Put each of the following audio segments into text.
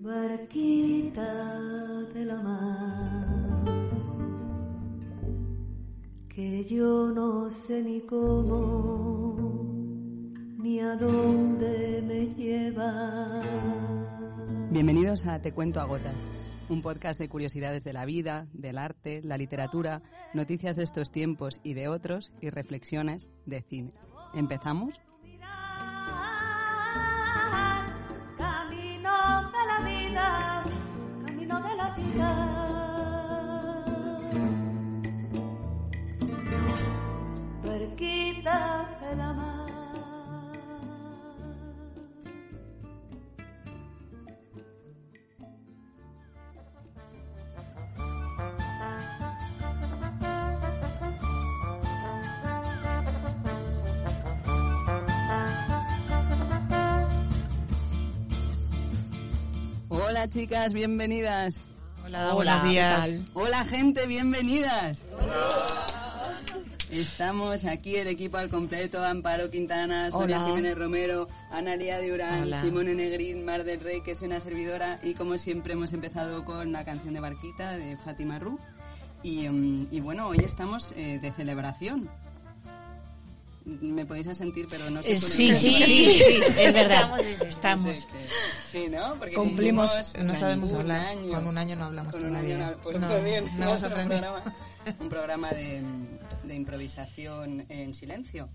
barquita de la mar, que yo no sé ni cómo ni a dónde me lleva. Bienvenidos a Te Cuento a Gotas, un podcast de curiosidades de la vida, del arte, la literatura, noticias de estos tiempos y de otros y reflexiones de cine. ¿Empezamos? Hola chicas, bienvenidas. Hola, buenos días. Hola gente, bienvenidas. Estamos aquí el equipo al completo, Amparo Quintana, Sonia Hola. Jiménez Romero, Analia Durán, Hola. Simone Negrín, Mar del Rey, que es una servidora, y como siempre hemos empezado con la canción de Barquita de Fátima Ru. Y, mm, y bueno, hoy estamos eh, de celebración. Me podéis asentir, pero no sé. Eh, sí, sí, sí, sí, es verdad. Estamos. Sí, ¿no? Porque Cumplimos, no sabemos un hablar. año. Con un año no hablamos Con un todavía. año no- pues muy bien. no programa- un programa de, de improvisación en silencio.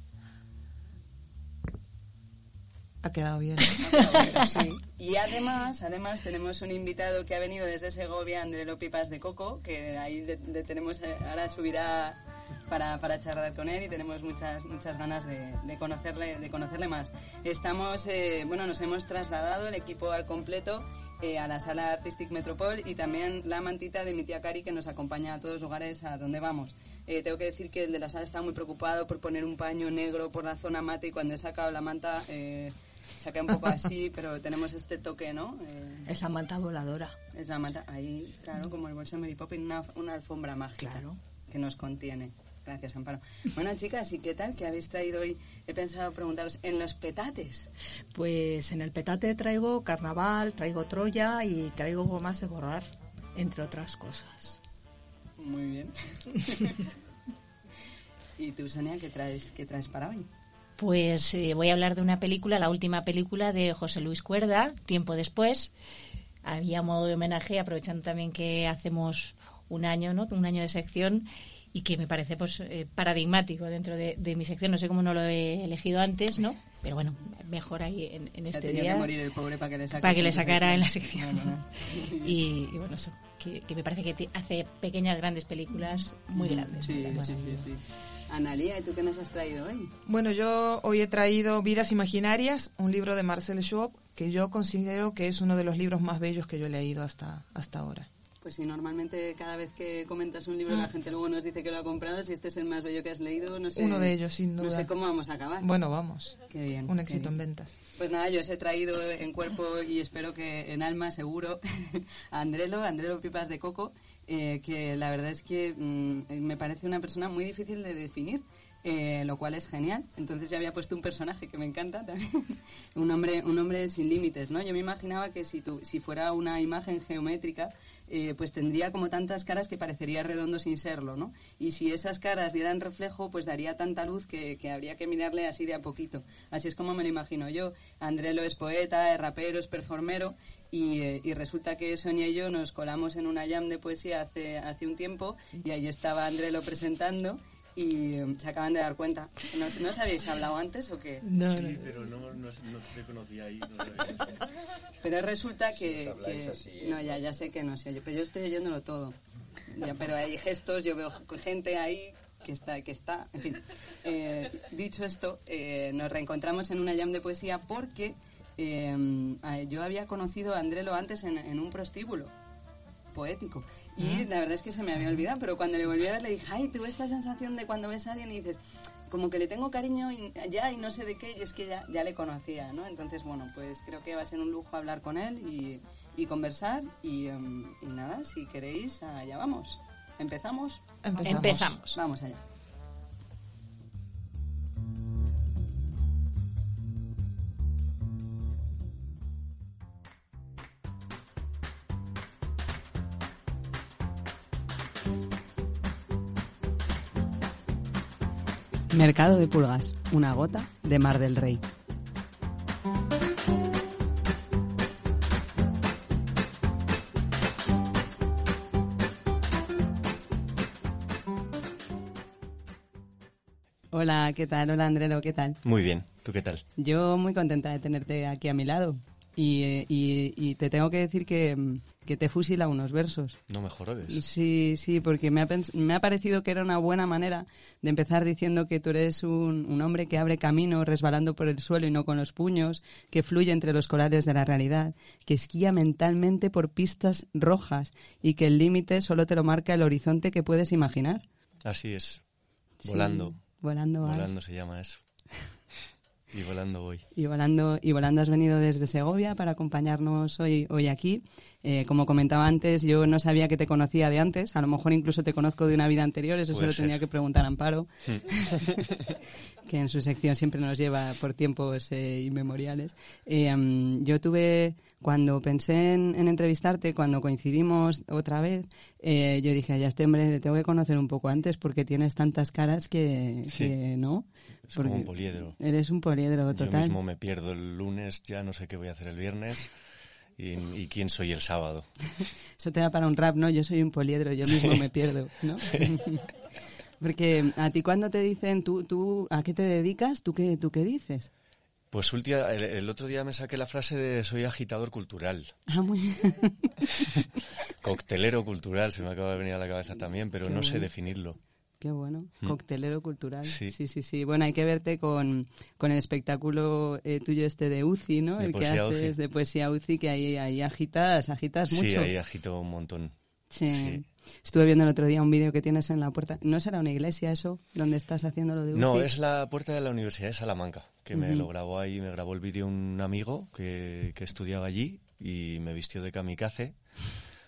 Ha quedado bien. Sí. Y además, además tenemos un invitado que ha venido desde Segovia, Andrelo Pipas de Coco, que ahí le, le tenemos, eh, ahora subirá para, para charlar con él y tenemos muchas muchas ganas de, de conocerle de conocerle más. Estamos, eh, bueno, nos hemos trasladado el equipo al completo eh, a la sala Artistic Metropol y también la mantita de mi tía Cari que nos acompaña a todos los lugares a donde vamos. Eh, tengo que decir que el de la sala está muy preocupado por poner un paño negro por la zona mate y cuando he sacado la manta eh, saqué un poco así, pero tenemos este toque, ¿no? Eh, Esa manta voladora. es la manta ahí, claro, como el bolso de Mary Poppins, una, una alfombra mágica Claro. que nos contiene. Gracias, Amparo. Bueno, chicas, ¿y qué tal? ¿Qué habéis traído hoy? He pensado preguntaros, en los petates. Pues en el petate traigo carnaval, traigo Troya y traigo gomas de borrar, entre otras cosas. Muy bien. ¿Y tú, Sonia, qué traes, qué traes para hoy? Pues eh, voy a hablar de una película, la última película de José Luis Cuerda, tiempo después. Había modo de homenaje, aprovechando también que hacemos un año, ¿no? Un año de sección y que me parece pues eh, paradigmático dentro de, de mi sección. No sé cómo no lo he elegido antes, ¿no? Pero bueno, mejor ahí en, en Se este día. que morir el pobre para que le saque para que le su sacara en la sección. sección. No, no. Y, y bueno, eso, que, que me parece que te- hace pequeñas, grandes películas muy grandes. Sí, sí, sí, sí. Analia, ¿y tú qué nos has traído hoy? Bueno, yo hoy he traído Vidas Imaginarias, un libro de Marcel Schwab, que yo considero que es uno de los libros más bellos que yo he leído hasta, hasta ahora. Pues sí, normalmente cada vez que comentas un libro la gente luego nos dice que lo ha comprado. Si este es el más bello que has leído, no sé. Uno de ellos, sin No duda. sé cómo vamos a acabar. Bueno, vamos. Qué bien. Un éxito en ventas. Pues nada, yo os he traído en cuerpo y espero que en alma seguro a Andrelo, Andrelo Pipas de Coco, eh, que la verdad es que mm, me parece una persona muy difícil de definir. eh, lo cual es genial. Entonces ya había puesto un personaje que me encanta también, un hombre, un hombre sin límites, ¿no? Yo me imaginaba que si, tu, si fuera una imagen geométrica, eh, pues tendría como tantas caras que parecería redondo sin serlo, ¿no? Y si esas caras dieran reflejo, pues daría tanta luz que, que habría que mirarle así de a poquito. Así es como me lo imagino yo. Andrelo es poeta, es rapero, es performero y, eh, y resulta que Sonia y yo nos colamos en una jam de poesía hace, hace un tiempo y ahí estaba Andrelo presentando y eh, se acaban de dar cuenta. ¿No, ¿No os habéis hablado antes o qué? No, Sí, pero no, no, no te conocía ahí. no sé. Pero resulta que... Si así, no, ya, ya sé que no se oye, pero yo estoy oyéndolo todo. Ya, pero hay gestos, yo veo gente ahí que está, que está, en fin. Eh, dicho esto, eh, nos reencontramos en una jam de poesía porque eh, yo había conocido a Andrelo antes en, en un prostíbulo poético. Y la verdad es que se me había olvidado, pero cuando le volví a ver le dije, ay, tuve esta sensación de cuando ves a alguien y dices, como que le tengo cariño y ya y no sé de qué, y es que ya, ya le conocía, ¿no? Entonces, bueno, pues creo que va a ser un lujo hablar con él y, y conversar y, em, y nada, si queréis, allá vamos. ¿Empezamos? Empezamos. Empezamos. Vamos allá. Mercado de pulgas, una gota de Mar del Rey. Hola, ¿qué tal? Hola, Andrelo, ¿qué tal? Muy bien, ¿tú qué tal? Yo muy contenta de tenerte aquí a mi lado. Y, y- y te tengo que decir que, que te fusila unos versos. No me jorobes. Sí, sí, porque me ha, me ha parecido que era una buena manera de empezar diciendo que tú eres un, un hombre que abre camino resbalando por el suelo y no con los puños, que fluye entre los corales de la realidad, que esquía mentalmente por pistas rojas y que el límite solo te lo marca el horizonte que puedes imaginar. Así es. Sí, Volando. volando. Volando se llama eso. Y volando voy. Y volando, y volando has venido desde Segovia para acompañarnos hoy, hoy aquí. Eh, como comentaba antes, yo no sabía que te conocía de antes. A lo mejor incluso te conozco de una vida anterior. Eso se Puede lo ser. tenía que preguntar a Amparo, que en su sección siempre nos lleva por tiempos eh, inmemoriales. Eh, yo tuve, cuando pensé en, en entrevistarte, cuando coincidimos otra vez, eh, yo dije, ya este hombre le tengo que conocer un poco antes porque tienes tantas caras que, Sí. que no. Es como un poliedro. Eres un poliedro Yo total. mismo me pierdo el lunes, ya no sé qué voy a hacer el viernes. Y, y quién soy el sábado. Eso te da para un rap, ¿no? Yo soy un poliedro, yo mismo me pierdo, ¿no? Porque a ti cuando te dicen, ¿tú, tú a qué te dedicas? ¿Tú qué, tú qué dices? Pues última- el, el otro día me saqué la frase de soy agitador cultural. Ah, muy bien. Coctelero cultural, se me acaba de venir a la cabeza también, pero Qué no sé definirlo. Qué bueno. Mm. Coctelero cultural. Sí. sí, sí. sí. Bueno, hay que verte con, con el espectáculo eh, tuyo este de UCI, ¿no? De el que haces UCI. de poesía UCI, que ahí, ahí agitas, agitas Sí, mucho. ahí agito un montón. Sí. sí. Estuve viendo el otro día un vídeo que tienes en la puerta. ¿No será una iglesia eso, donde estás haciendo lo de UCI? No, es la puerta de la Universidad de Salamanca, que me lo grabó ahí, me grabó el vídeo un amigo que, que estudiaba allí y me vistió de kamikaze.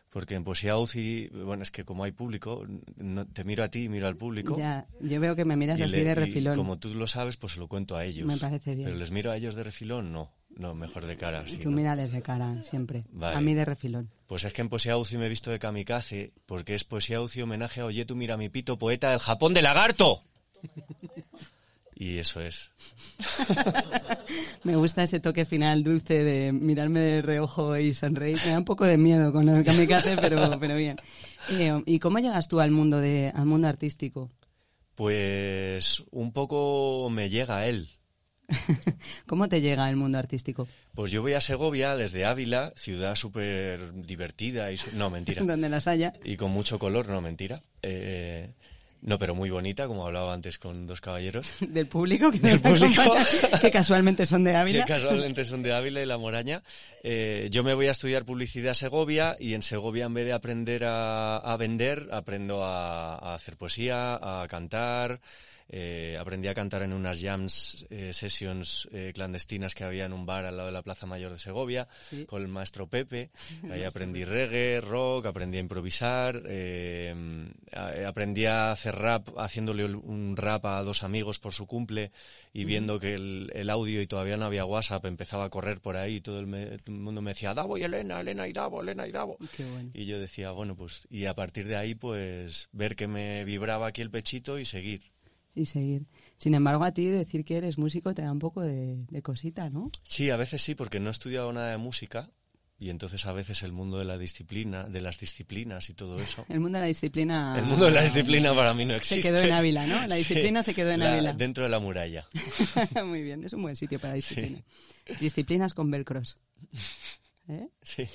Porque en Poesía UCI, bueno, es que como hay público, no- te miro a ti y miro al público. Ya, yo veo que me miras así le- de y refilón. como tú lo sabes, pues se lo cuento a ellos. Me parece bien. Pero les miro a ellos de refilón, no. No, mejor de cara. sí, Tú ¿no? de cara, siempre. Vale. A mí de refilón. Pues es que en Poesía UCI me he visto de kamikaze, porque es Poesía UCI homenaje a Oyetu Mira mi pito, poeta del Japón de lagarto. Y eso es. Me gusta ese toque final dulce de mirarme de reojo y sonreír. Me da un poco de miedo con el kamikaze, pero, pero bien. Eh, ¿Y cómo llegas tú al mundo, de, al mundo artístico? Pues un poco me llega a él. ¿Cómo te llega el mundo artístico? Pues yo voy a Segovia desde Ávila, ciudad súper divertida y... su- No, mentira. Donde las haya. Y con mucho color, no, mentira. Eh, no, pero muy bonita, como hablaba antes con dos caballeros. Del público que, nos público. que casualmente son de Ávila. que casualmente son de Ávila y La Moraña. Eh, yo me voy a estudiar publicidad a Segovia y en Segovia en vez de aprender a, a vender, aprendo a, a hacer poesía, a cantar. Eh, aprendí a cantar en unas jams eh, sessions eh, clandestinas que había en un bar al lado de la Plaza Mayor de Segovia Sí. con el maestro Pepe. Ahí aprendí reggae, rock, aprendí a improvisar, eh, aprendí a hacer rap haciéndole un rap a dos amigos por su cumple y viendo que el, el audio y todavía no había WhatsApp empezaba a correr por ahí y todo el, me- todo el mundo me decía Davo y Elena, Elena y Davo, Elena y Davo. Bueno. Y yo decía, bueno, pues, y a partir de ahí, pues, ver que me vibraba aquí el pechito y seguir. Y seguir. Sin embargo, a ti decir que eres músico te da un poco de, de cosita, ¿no? Sí, a veces sí, porque no he estudiado nada de música y entonces a veces el mundo de la disciplina, de las disciplinas y todo eso. El mundo de la disciplina... El mundo de la disciplina para mí no Se existe. quedó en Ávila, ¿no? La Sí, disciplina se quedó en la- Ávila. Dentro de la muralla. Muy bien, es un buen sitio para disciplina. Disciplinas con velcros. ¿Eh? Sí.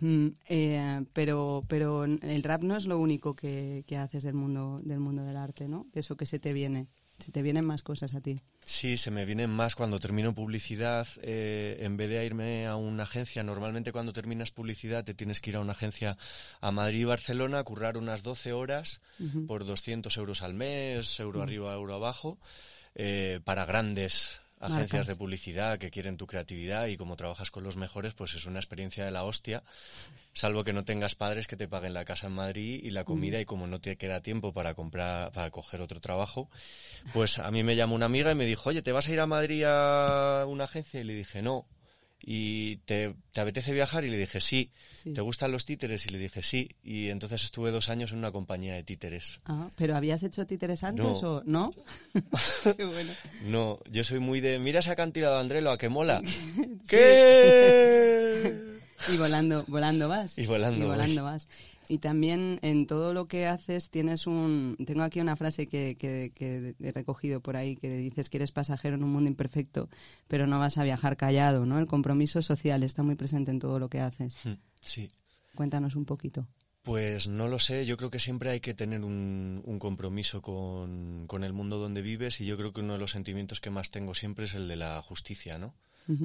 Mm, eh, pero, pero el rap no es lo único que, que haces del mundo, del mundo del arte, ¿no? De eso que se te viene. Se te vienen más cosas a ti. Sí, se me vienen más cuando termino publicidad. eh, en vez de irme a una agencia, normalmente cuando terminas publicidad te tienes que ir a una agencia a Madrid y Barcelona, a currar unas 12 horas por 200 euros al mes, euro arriba, euro abajo, para grandes agencias Marcas. de publicidad que quieren tu creatividad y como trabajas con los mejores, pues es una experiencia de la hostia, salvo que no tengas padres que te paguen la casa en Madrid y la comida y como no te queda tiempo para comprar, para coger otro trabajo, pues a mí me llamó una amiga y me dijo, oye, ¿te vas a ir a Madrid a una agencia? Y le dije, no. Y ¿te, te apetece viajar? Y le dije, sí. Sí. ¿Te gustan los títeres? Y le dije, sí. Y entonces estuve dos años en una compañía de títeres. Ah, ¿Pero habías hecho títeres antes No. o no? Qué bueno. No, yo soy muy de, mira esa cantidad de Andrelo, ¿a qué mola? ¿Qué? Y volando, volando vas. Y volando voy. volando vas. Y también en todo lo que haces tienes un... Tengo aquí una frase que, que- que he recogido por ahí que dices que eres pasajero en un mundo imperfecto, pero no vas a viajar callado, ¿no? El compromiso social está muy presente en todo lo que haces. Sí. Cuéntanos un poquito. Pues no lo sé, yo creo que siempre hay que tener un, un compromiso con, con el mundo donde vives y yo creo que uno de los sentimientos que más tengo siempre es el de la justicia, ¿no?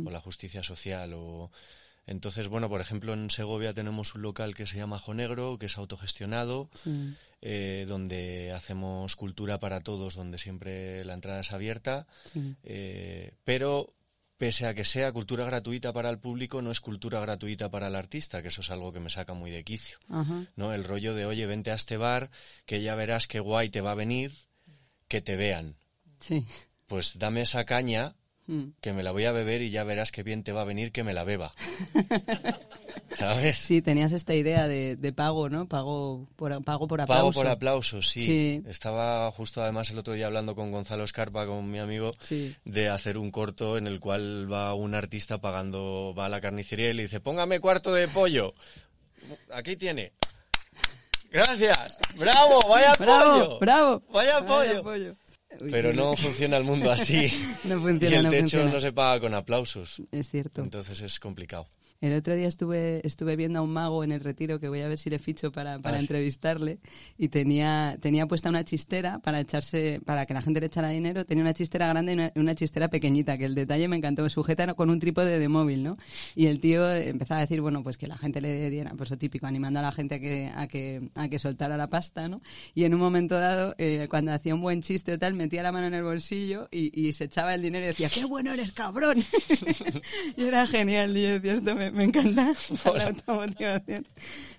O la justicia social o... Entonces, bueno, por ejemplo, en Segovia tenemos un local que se llama Ajo Negro, que es autogestionado, Sí. eh, donde hacemos cultura para todos, donde siempre la entrada es abierta, Sí. eh, pero pese a que sea cultura gratuita para el público, no es cultura gratuita para el artista, que eso es algo que me saca muy de quicio. Ajá. ¿no? El rollo de, oye, vente a este bar, que ya verás qué guay te va a venir, que te vean. Sí. Pues dame esa caña, Mm. que me la voy a beber y ya verás qué bien te va a venir que me la beba. ¿Sabes? Sí, tenías esta idea de, de pago, ¿no? Pago por, pago por Pago aplauso. por aplausos, sí. Sí. Estaba justo además el otro día hablando con Gonzalo Escarpa, con mi amigo, Sí. de hacer un corto en el cual va un artista pagando, va a la carnicería y le dice, póngame cuarto de pollo. Aquí tiene. Gracias. Bravo, vaya ¡Bravo! pollo. ¡Bravo! Vaya pollo. pollo. Uy, Pero sí. no funciona el mundo así. No y funciona, el no techo funciona. no se paga con aplausos. Es cierto. Entonces es complicado. El otro día estuve, estuve viendo a un mago en el retiro que voy a ver si le ficho para, para Ah, entrevistarle y tenía, tenía puesta una chistera para echarse, para que la gente le echara dinero, tenía una chistera grande y una, una chistera pequeñita, que el detalle me encantó, sujeta con un trípode de móvil, ¿no? Y el tío empezaba a decir, bueno, pues que la gente le diera, pues lo típico, animando a la gente a que, a que, a que soltara la pasta, ¿no? Y en un momento dado, eh, cuando hacía un buen chiste o tal, metía la mano en el bolsillo y, y se echaba el dinero y decía, ¡qué bueno eres, cabrón! y era genial, y yo decía, esto me, me encanta, la automotivación.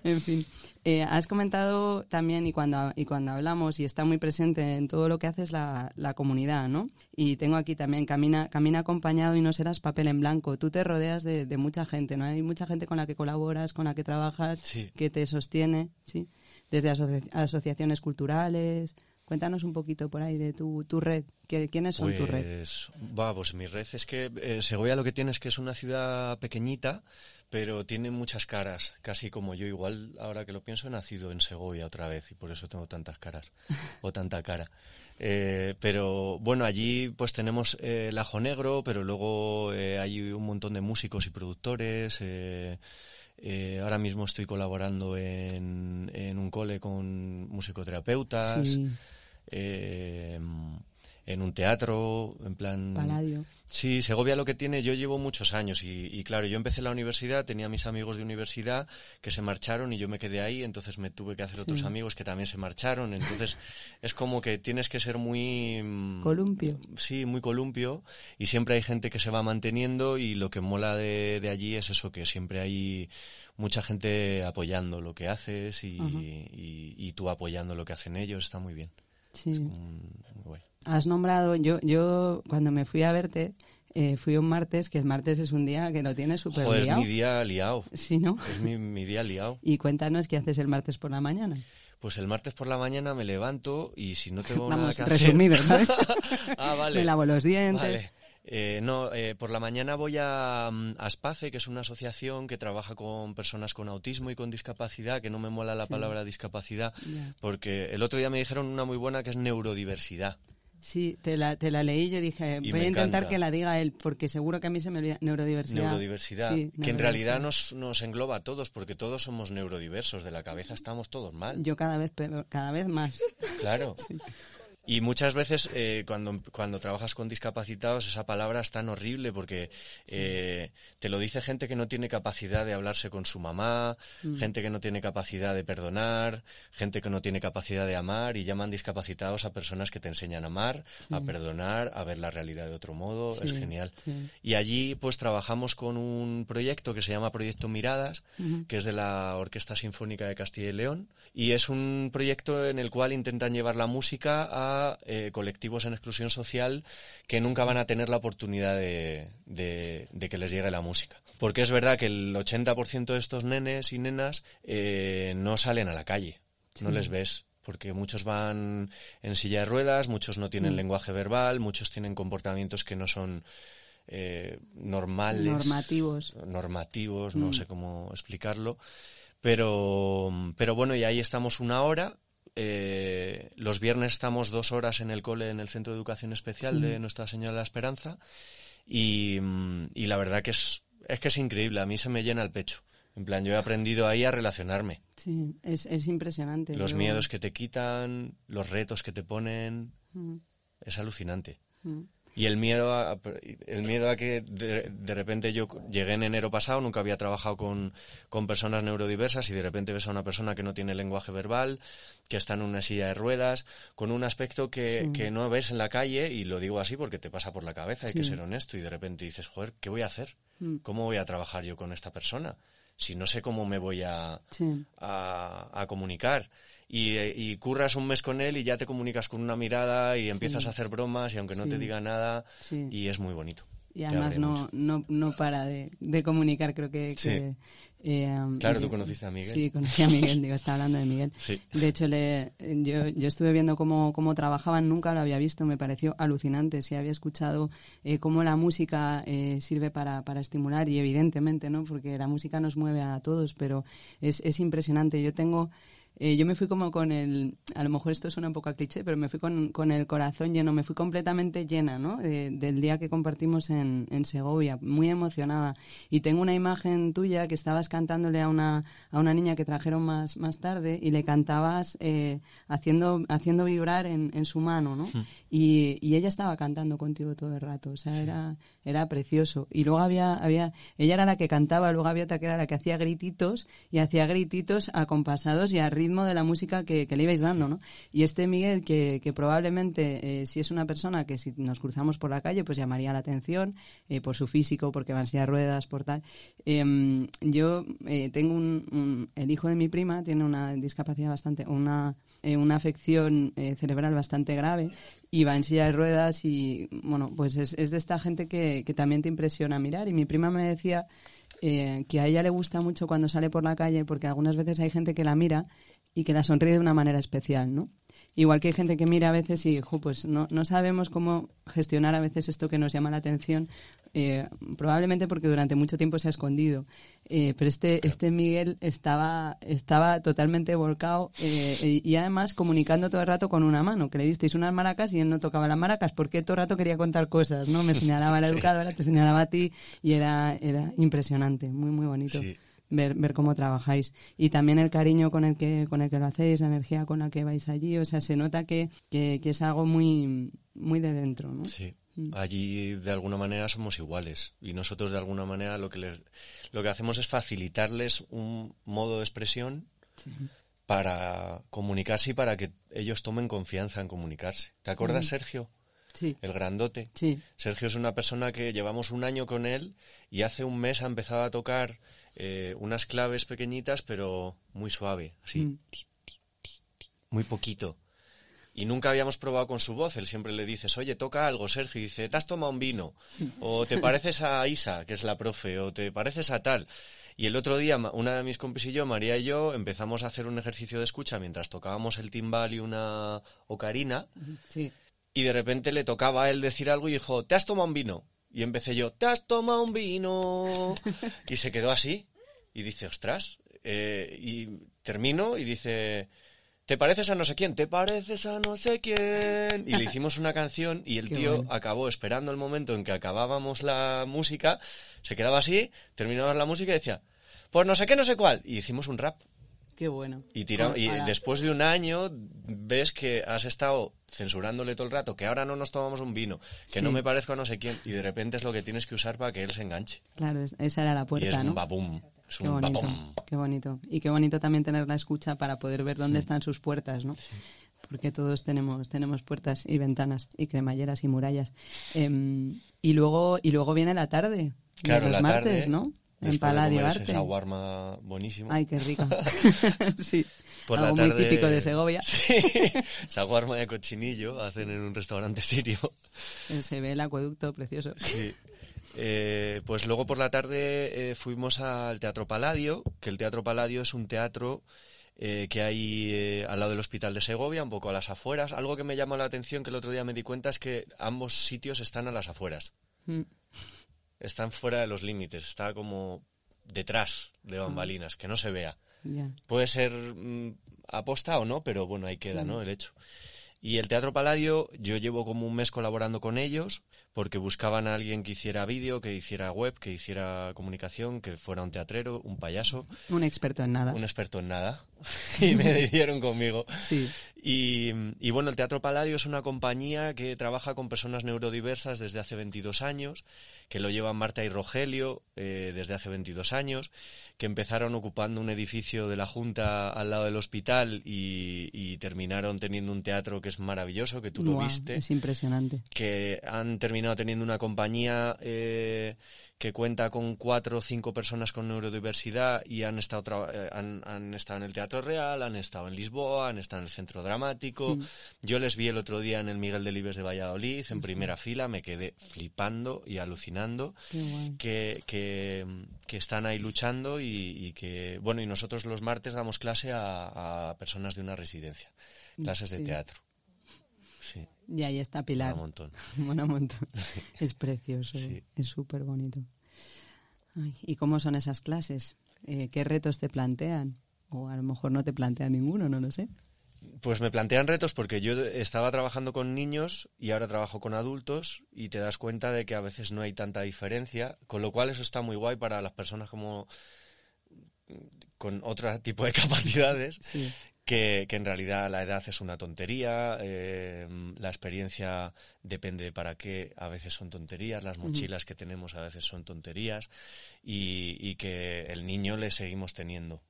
En fin. Eh, has comentado también, y cuando, y cuando hablamos, y está muy presente en todo lo que haces la, la comunidad, ¿no? Y tengo aquí también, camina, camina acompañado y no serás papel en blanco. Tú te rodeas de, de mucha gente, ¿no? Hay mucha gente con la que colaboras, con la que trabajas, Sí. que te sostiene, ¿sí? Desde asoci- asociaciones culturales. Cuéntanos un poquito por ahí de tu, tu red. ¿Qui- ¿Quiénes son tu red? Pues, va, pues mi red es que eh, Segovia lo que tiene es que es una ciudad pequeñita, pero tiene muchas caras, casi como yo. Igual, ahora que lo pienso, he nacido en Segovia otra vez y por eso tengo tantas caras o tanta cara. Eh, pero bueno, allí pues tenemos eh, el Ajo Negro, pero luego eh, hay un montón de músicos y productores. eh, eh, ahora mismo estoy colaborando en, en un cole con musicoterapeutas. Sí. Eh, en un teatro, en plan... Paladio. Sí, Segovia lo que tiene, yo llevo muchos años y, y claro, yo empecé la universidad, tenía mis amigos de universidad que se marcharon y yo me quedé ahí, entonces me tuve que hacer otros amigos que también se marcharon, entonces es como que tienes que ser muy... mm, Columpio. Sí, muy columpio y siempre hay gente que se va manteniendo y lo que mola de, de allí es eso, que siempre hay mucha gente apoyando lo que haces y, y- y tú apoyando lo que hacen ellos, está muy bien. Sí. Muy guay. Has nombrado, yo, yo cuando me fui a verte, eh, fui un martes, que el martes es un día que lo tienes súper Joder, es liado. mi día liado. Sí, ¿no? Es mi, mi día liado. Y cuéntanos qué haces el martes por la mañana. Pues el martes por la mañana me levanto y si no tengo nada Vamos, que hacer... resumido, ¿sabes? ah, vale. Me lavo los dientes. Vale. Eh, no, eh, por la mañana voy a, mm, a Aspace, que es una asociación que trabaja con personas con autismo y con discapacidad, que no me mola la palabra discapacidad, porque el otro día me dijeron una muy buena que es neurodiversidad. Sí, te la, te la leí yo dije, Y voy a intentar encanta. que la diga él, porque seguro que a mí se me olvida neurodiversidad. Neurodiversidad, Sí, que en realidad nos, nos engloba a todos, porque todos somos neurodiversos, de la cabeza estamos todos mal. Yo cada vez, peor, cada vez más. Claro. Y muchas veces eh, cuando, cuando trabajas con discapacitados esa palabra es tan horrible porque eh, te lo dice gente que no tiene capacidad de hablarse con su mamá, Mm. gente que no tiene capacidad de perdonar, gente que no tiene capacidad de amar y llaman discapacitados a personas que te enseñan a amar, a perdonar, a ver la realidad de otro modo. es genial. sí. Y allí pues trabajamos con un proyecto que se llama Proyecto Miradas, que es de la Orquesta Sinfónica de Castilla y León. Y es un proyecto en el cual intentan llevar la música a a eh, colectivos en exclusión social que nunca van a tener la oportunidad de, de- de que les llegue la música. Porque es verdad que el 80% de estos nenes y nenas eh, no salen a la calle, no les ves. Porque muchos van en silla de ruedas, muchos no tienen lenguaje verbal, muchos tienen comportamientos que no son eh, normales. Normativos. Normativos, no sé cómo explicarlo. Pero, pero bueno, y ahí estamos una hora. Eh, los viernes estamos dos horas en el cole, en el Centro de Educación Especial de Nuestra Señora de la Esperanza. Y, mm, y la verdad que es, es que es increíble. A mí se me llena el pecho. En plan, yo he aprendido ahí a relacionarme. Sí, es, es impresionante. Los Yo- miedos que te quitan, los retos que te ponen. Mm, Es alucinante. mm. Y el miedo a, el miedo a que de, de repente yo llegué en enero pasado, nunca había trabajado con, con personas neurodiversas y de repente ves a una persona que no tiene lenguaje verbal, que está en una silla de ruedas, con un aspecto que, Sí. que no ves en la calle, y lo digo así porque te pasa por la cabeza, hay que ser honesto, y de repente dices, joder, ¿qué voy a hacer? Mm. ¿Cómo voy a trabajar yo con esta persona? Si no sé cómo me voy a, Sí. a, a comunicar. Y, y curras un mes con él y ya te comunicas con una mirada y empiezas a hacer bromas y aunque no te diga nada, Sí. y es muy bonito. Y además no, no, no para de, de comunicar, creo que... Eh, Claro, eh, tú conociste a Miguel. Sí, conocí a Miguel, digo, está hablando de Miguel. De hecho, le, yo, yo estuve viendo cómo, cómo trabajaban, nunca lo había visto, me pareció alucinante. Sí, había escuchado eh, cómo la música eh, sirve para, para estimular y evidentemente, ¿no? Porque la música nos mueve a todos, pero es, es impresionante. Yo tengo... eh, yo me fui como con el, a lo mejor esto suena un poco a cliché, pero me fui con, con el corazón lleno, me fui completamente llena, ¿no? De- del día que compartimos en, en Segovia, muy emocionada. Y tengo una imagen tuya que estabas cantándole a una, a una niña que trajeron más, más tarde y le cantabas eh, haciendo, haciendo vibrar en, en su mano, ¿no? Y, y ella estaba cantando contigo todo el rato, o sea, era, era precioso. Y luego había, había, ella era la que cantaba, luego había otra que era la que hacía grititos y hacía grititos acompasados y a ritmo de la música que, que le ibais dando, ¿no? Y este Miguel, que, que probablemente eh, si es una persona que si nos cruzamos por la calle, pues llamaría la atención eh, por su físico, porque va en silla de ruedas, por tal. Em, yo eh, tengo un, un- el hijo de mi prima tiene una discapacidad bastante, una, eh, una afección eh, cerebral bastante grave y va en silla de ruedas y bueno, pues es, es de esta gente que, que también te impresiona mirar. Y mi prima me decía eh, que a ella le gusta mucho cuando sale por la calle porque algunas veces hay gente que la mira y que la sonríe de una manera especial, ¿no? Igual que hay gente que mira a veces y, jo, pues no, no sabemos cómo gestionar a veces esto que nos llama la atención, eh, probablemente porque durante mucho tiempo se ha escondido. Eh, pero este, este Miguel estaba, estaba totalmente volcado eh, y, además comunicando todo el rato con una mano, que le disteis unas maracas y él no tocaba las maracas, porque todo el rato quería contar cosas, ¿no? Me señalaba la educadora, te señalaba a ti y era, era impresionante, muy, muy bonito Sí. Ver, ver cómo trabajáis y también el cariño con el que con el que lo hacéis la energía con la que vais allí o sea se nota que, que, que es algo muy muy de dentro ¿no? Sí. Allí de alguna manera somos iguales y nosotros de alguna manera lo que les, lo que hacemos es facilitarles un modo de expresión para comunicarse y para que ellos tomen confianza en comunicarse. ¿Te acuerdas, Sergio? sí El grandote. sí Sergio es una persona que llevamos un año con él y hace un mes ha empezado a tocar eh, unas claves pequeñitas, pero muy suave, así, Mm. muy poquito. Y nunca habíamos probado con su voz. Él siempre le dices, oye, toca algo, Sergio. Y dice, ¿te has tomado un vino? O te pareces a Isa, que es la profe, o te pareces a tal. Y el otro día, una de mis compis y yo, María y yo, empezamos a hacer un ejercicio de escucha mientras tocábamos el timbal y una ocarina. sí Y de repente le tocaba a él decir algo y dijo, ¿te has tomado un vino? Y empecé yo, ¿te has tomado un vino? Y se quedó así. Y dice, ostras. eh, y termino y dice, ¿te pareces a no sé quién? ¿Te pareces a no sé quién? Y le hicimos una canción y el Qué tío bueno. acabó esperando el momento en que acabábamos la música, se quedaba así, terminaba la música y decía, pues no sé qué, no sé cuál. Y hicimos un rap. Qué bueno Y, tira- después de un año ves que has estado censurándole todo el rato, que ahora no nos tomamos un vino, que Sí. no me parezco a no sé quién, y de repente es lo que tienes que usar para que él se enganche. claro es- esa era la y es puerta un babum, es Qué un bonito, babum. qué bonito. Y qué bonito también tener la escucha para poder ver dónde están sus puertas, ¿no? Porque todos tenemos, tenemos puertas y ventanas y cremalleras y murallas. Em, y luego, y luego viene la tarde. de Claro, los la martes, tarde, ¿no? En después de Paladio comer Arte. esa guarma buenísima. Ay, qué rica. sí. Por la Algo muy tarde- típico de Segovia. Sí, saguarma de cochinillo hacen en un restaurante sirio. Eh, Se ve el acueducto precioso. Sí. Eh, pues luego por la tarde eh, fuimos al Teatro Paladio, que el Teatro Paladio es un teatro eh, que hay eh, al lado del Hospital de Segovia, un poco a las afueras. Algo que me llamó la atención, que el otro día me di cuenta, es que ambos sitios están a las afueras. Mm. Están fuera de los límites, está como detrás de bambalinas, que no se vea. Puede ser mm, aposta o no, pero bueno, ahí queda, ¿no? El hecho. Y el Teatro Paladio, yo llevo como un mes colaborando con ellos porque buscaban a alguien que hiciera vídeo, que hiciera web, que hiciera comunicación, que fuera un teatrero, un payaso, Un experto en nada. un experto en nada. y me dieron conmigo. Sí. Y, y bueno, el Teatro Paladio es una compañía que trabaja con personas neurodiversas desde hace 22 años, que lo llevan Marta y Rogelio eh, desde hace 22 años, que empezaron ocupando un edificio de la Junta al lado del hospital y, y terminaron teniendo un teatro que es maravilloso, que tú lo viste Es impresionante. que han terminado teniendo una compañía eh, que cuenta con cuatro o cinco personas con neurodiversidad y han estado, eh, han, han estado en el Teatro Real, han estado en Lisboa, han estado en el Centro Dramático. Yo les vi el otro día en el Miguel Delibes de Valladolid, en primera fila, me quedé flipando y alucinando. Que, que, que están ahí luchando y, y que, bueno, y nosotros los martes damos clase a, a personas de una residencia, clases de teatro. Y ahí está Pilar. un montón. Mola un montón. Es precioso, Sí. es súper bonito. Ay, ¿Y cómo son esas clases? Eh, ¿Qué retos te plantean? O a lo mejor no te plantean ninguno, no lo sé. Pues me plantean retos porque yo estaba trabajando con niños y ahora trabajo con adultos y te das cuenta de que a veces no hay tanta diferencia, con lo cual eso está muy guay para las personas como con otro tipo de capacidades Sí. Que, que en realidad la edad es una tontería, eh, la experiencia depende para qué, a veces son tonterías, las mochilas que tenemos a veces son tonterías y, y que el niño le seguimos teniendo.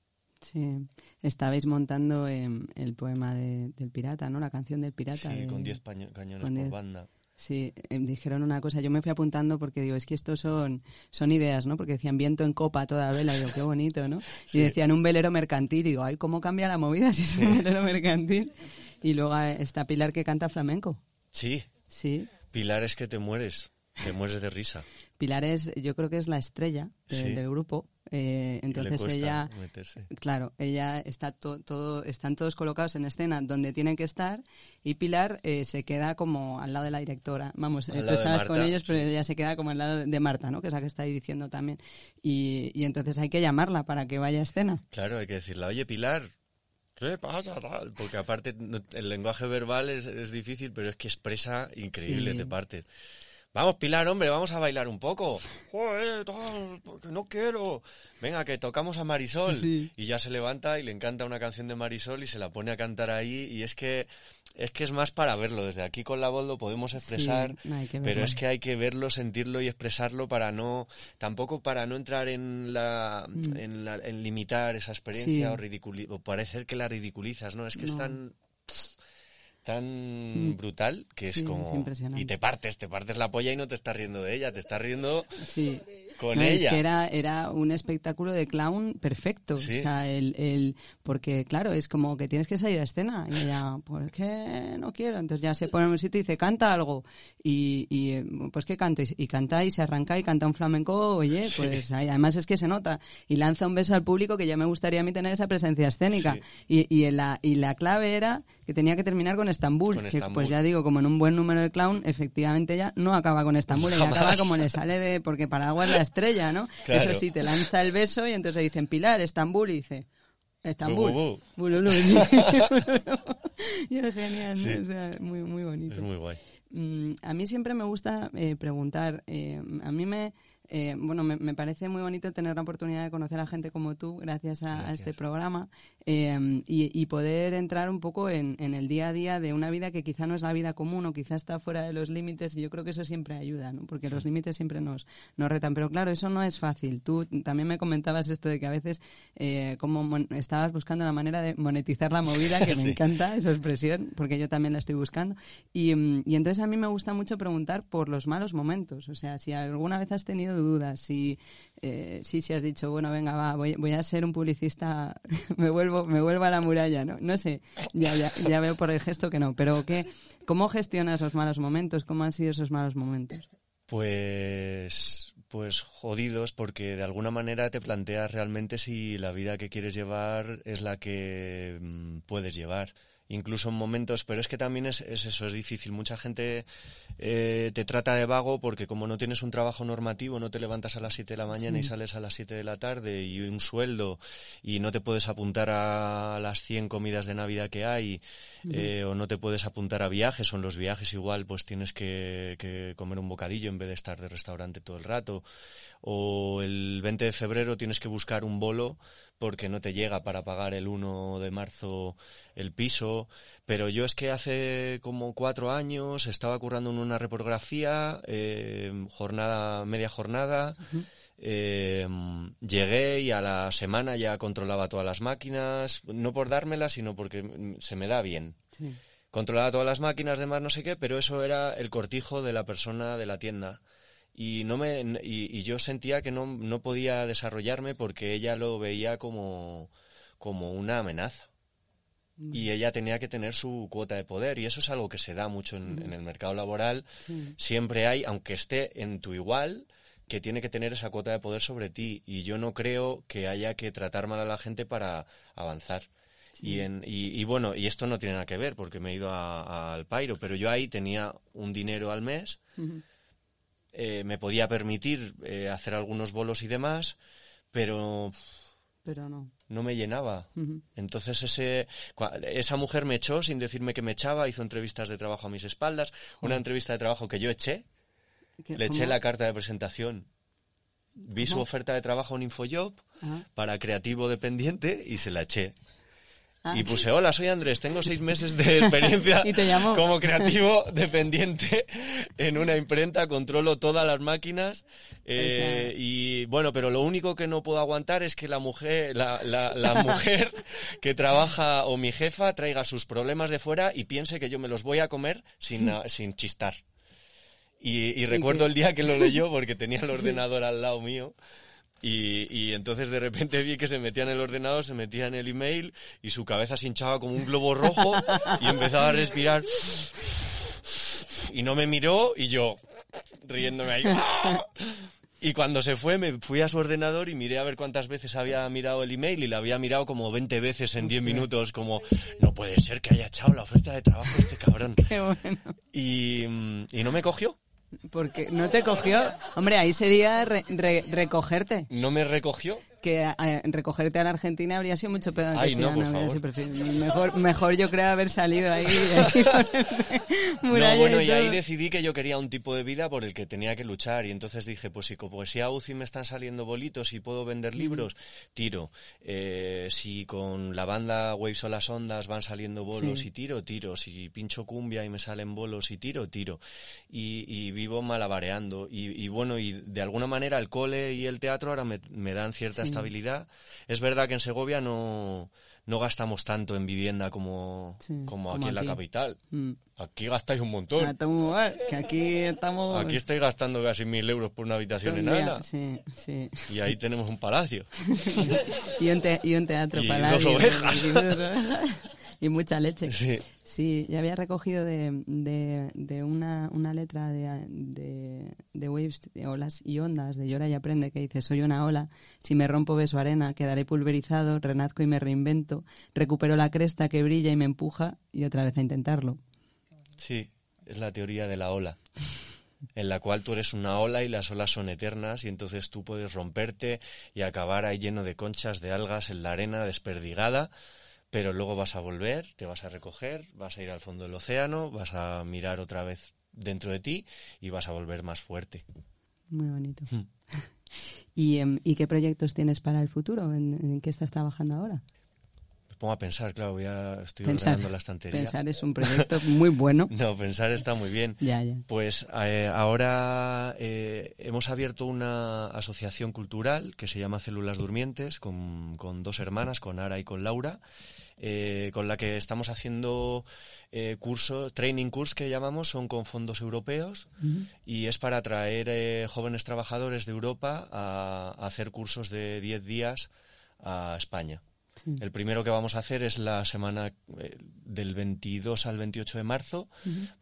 Sí. Estabais montando em, el poema de- del pirata, ¿no? La canción del pirata. Sí, de- con 10 paño- cañones con por 10. banda. Sí, em, dijeron una cosa, yo me fui apuntando porque digo, es que estos son, son ideas, ¿no? Porque decían viento en copa toda vela, digo, qué bonito, ¿no? Sí. Y decían un velero mercantil, y digo, ay, ¿cómo cambia la movida si es un velero mercantil? Y luego eh, está Pilar que canta flamenco. Sí, Sí, Pilar es que te mueres, te mueres de risa. Pilar es, yo creo que es la estrella de- Sí. del grupo. eh, entonces ella, meterse. claro, ella está to- todo, están todos colocados en escena donde tienen que estar y Pilar eh, se queda como al lado de la directora. Vamos, eh, tú estabas con ellos, pero ella se queda como al lado de Marta, ¿no? Que es la que está ahí diciendo también. Y, y entonces hay que llamarla para que vaya a escena. Claro, hay que decirle, oye Pilar, ¿qué pasa? tal? Porque aparte el lenguaje verbal es, es difícil, pero es que expresa increíble, Sí. te partes. Vamos, Pilar, hombre, vamos a bailar un poco. Joder, tal, porque no quiero. Venga, que tocamos a Marisol. Sí. Y ya se levanta y le encanta una canción de Marisol y se la pone a cantar ahí. Y es que es que es más para verlo. Desde aquí con la voz lo podemos expresar, Sí, pero es que hay que verlo, sentirlo y expresarlo para no, tampoco para no entrar en la, en, la- en limitar esa experiencia Mm. Sí. o, o parecer que la ridiculizas, ¿no? Es que es No. tan tan brutal que es Sí, es como impresionante. y te partes, te partes la polla y no te estás riendo de ella, te estás riendo Sí. Con No, es ella. que era, era un espectáculo de clown perfecto. Sí. O sea, el, el, porque claro, es como que tienes que salir a escena. Y ella, ¿por qué no quiero? Entonces ya se pone en un sitio y dice, canta algo. Y, y pues que canto. Y, y canta y se arranca y canta un flamenco, oye, pues ahí- además es que se nota. Y lanza un beso al público que ya me gustaría a mí tener esa presencia escénica. Sí. Y, y, en la, y la clave era que tenía que terminar con Estambul. Con que, pues ya digo, como en un buen número de clown, efectivamente ya no acaba con Estambul, ella acaba como le sale de, porque Paraguas es la estrella, ¿no? Claro. Eso sí, te lanza el beso y entonces dicen Pilar, Estambul, y dice Estambul. Sí. y es genial, ¿no? O sea, muy, muy bonito. Es muy guay. Mm, a mí siempre me gusta eh, preguntar. eh, a mí me, eh, bueno, me, me parece muy bonito tener la oportunidad de conocer a gente como tú gracias a, este programa eh, y, y poder entrar un poco en, en el día a día de una vida que quizá no es la vida común o quizá está fuera de los límites y yo creo que eso siempre ayuda, ¿no? porque los límites siempre nos, nos retan. Pero claro, eso no es fácil. Tú también me comentabas esto de que a veces eh, como mon- estabas buscando la manera de monetizar la movida, que me encanta esa expresión, porque yo también la estoy buscando. Y, mm, y entonces a mí me gusta mucho preguntar por los malos momentos. O sea, si alguna vez has tenido dudas, si eh, sí has dicho, bueno, venga, va, voy, voy a ser un publicista, me vuelvo, me vuelvo a la muralla, ¿no? No sé, ya, ya, ya veo por el gesto que no, pero ¿qué, ¿cómo gestionas los malos momentos? ¿Cómo han sido esos malos momentos? Pues, pues jodidos porque de alguna manera te planteas realmente si la vida que quieres llevar es la que mm, puedes llevar incluso en momentos, pero es que también es, eso, es difícil. Mucha gente eh, te trata de vago porque como no tienes un trabajo normativo, no te levantas a las 7 de la mañana y sales a las 7 de la tarde y un sueldo y no te puedes apuntar a las 100 comidas de Navidad que hay eh, o no te puedes apuntar a viajes o en los viajes igual pues tienes que, que comer un bocadillo en vez de estar de restaurante todo el rato. O el 20 de febrero tienes que buscar un bolo porque no te llega para pagar el 1 de marzo el piso, pero yo es que hace como cuatro años estaba currando en una reprografía, eh, jornada, media jornada, eh, llegué y a la semana ya controlaba todas las máquinas, no por dármelas, sino porque se me da bien. Controlaba todas las máquinas, demás no sé qué, pero eso era el cortijo de la persona de la tienda y no me y, yo sentía que no, no, podía desarrollarme porque ella lo veía como, como una amenaza. Y ella tenía que tener su cuota de poder y eso es algo que se da mucho en, el mercado laboral. Siempre hay aunque esté en tu igual que tiene que tener esa cuota de poder sobre ti y yo no creo que haya que tratar mal a la gente para avanzar. Y, en, y, bueno, y esto no tiene nada que ver porque me he ido al Pairo, pero yo ahí tenía un dinero al mes eh, me podía permitir eh, hacer algunos bolos y demás, pero pero no. No me llenaba. Entonces ese, esa mujer me echó sin decirme que me echaba, hizo entrevistas de trabajo a mis espaldas, una entrevista de trabajo que yo eché, le eché la carta de presentación, vi su oferta de trabajo en Infojob para creativo dependiente y se la eché. Ah. Y puse, hola, soy Andrés, tengo seis meses de experiencia como creativo dependiente en una imprenta, controlo todas las máquinas eh, y bueno, pero lo único que no puedo aguantar es que la mujer, la, la, mujer que trabaja o mi jefa traiga sus problemas de fuera y piense que yo me los voy a comer sin, sin chistar. Y, y recuerdo el día que lo leyó porque tenía el ordenador al lado mío. Y, y, entonces de repente vi que se metía en el ordenador, se metía en el email y su cabeza se hinchaba como un globo rojo y empezaba a respirar. Y no me miró y yo riéndome ahí. Y cuando se fue me fui a su ordenador y miré a ver cuántas veces había mirado el email y la había mirado como 20 veces en 10 minutos, como no puede ser que haya echado la oferta de trabajo este cabrón. y, y no me cogió. Porque no te cogió. Hombre, ahí sería recogerte. ¿No me recogió? Que recogerte a la Argentina habría sido mucho peor. Ay, no, Mejor, mejor yo creo haber salido ahí. no, bueno, y, ahí decidí que yo quería un tipo de vida por el que tenía que luchar. Y entonces dije, pues si con poesía UCI me están saliendo bolitos y puedo vender libros, tiro. Eh, si con la banda Waves o las Ondas van saliendo bolos y tiro, tiro. Si pincho cumbia y me salen bolos y tiro, tiro. Y, vivo malabareando. Y, bueno, y de alguna manera el cole y el teatro ahora me, dan cierta estabilidad. Es verdad que en Segovia no, no gastamos tanto en vivienda como, como, aquí, en la capital. Mm. Aquí gastáis un montón. Que aquí estamos... Aquí estáis gastando casi mil euros por una habitación en Ana. Sí, sí. Y ahí tenemos un palacio. y, un y un teatro y palacio. Dos ovejas. y mucha leche. Sí. Sí, ya había recogido de, de, de una, una, letra de, de, de, Waves, de olas y ondas, de Llora y Aprende, que dice, soy una ola, si me rompo beso arena, quedaré pulverizado, renazco y me reinvento, recupero la cresta que brilla y me empuja y otra vez a intentarlo. Sí, es la teoría de la ola en la cual tú eres una ola y las olas son eternas y entonces tú puedes romperte y acabar ahí lleno de conchas, de algas en la arena desperdigada pero luego vas a volver, te vas a recoger, vas a ir al fondo del océano, vas a mirar otra vez dentro de ti y vas a volver más fuerte. Muy bonito. Hmm. ¿Y, em, ¿Y, qué proyectos tienes para el futuro? ¿En, qué estás trabajando ahora? Pongo a pensar, claro, ya estoy ordenando la estantería. Pensar es un proyecto muy bueno. no, pensar está muy bien. ya, ya. Pues eh, ahora eh, hemos abierto una asociación cultural que se llama Células Durmientes con, con dos hermanas, con Ara y con Laura eh, con la que estamos haciendo eh, cursos, training course que llamamos, son con fondos europeos y es para atraer eh, jóvenes trabajadores de Europa a, a hacer cursos de 10 días a España. El primero que vamos a hacer es la semana eh, del 22 al 28 de marzo.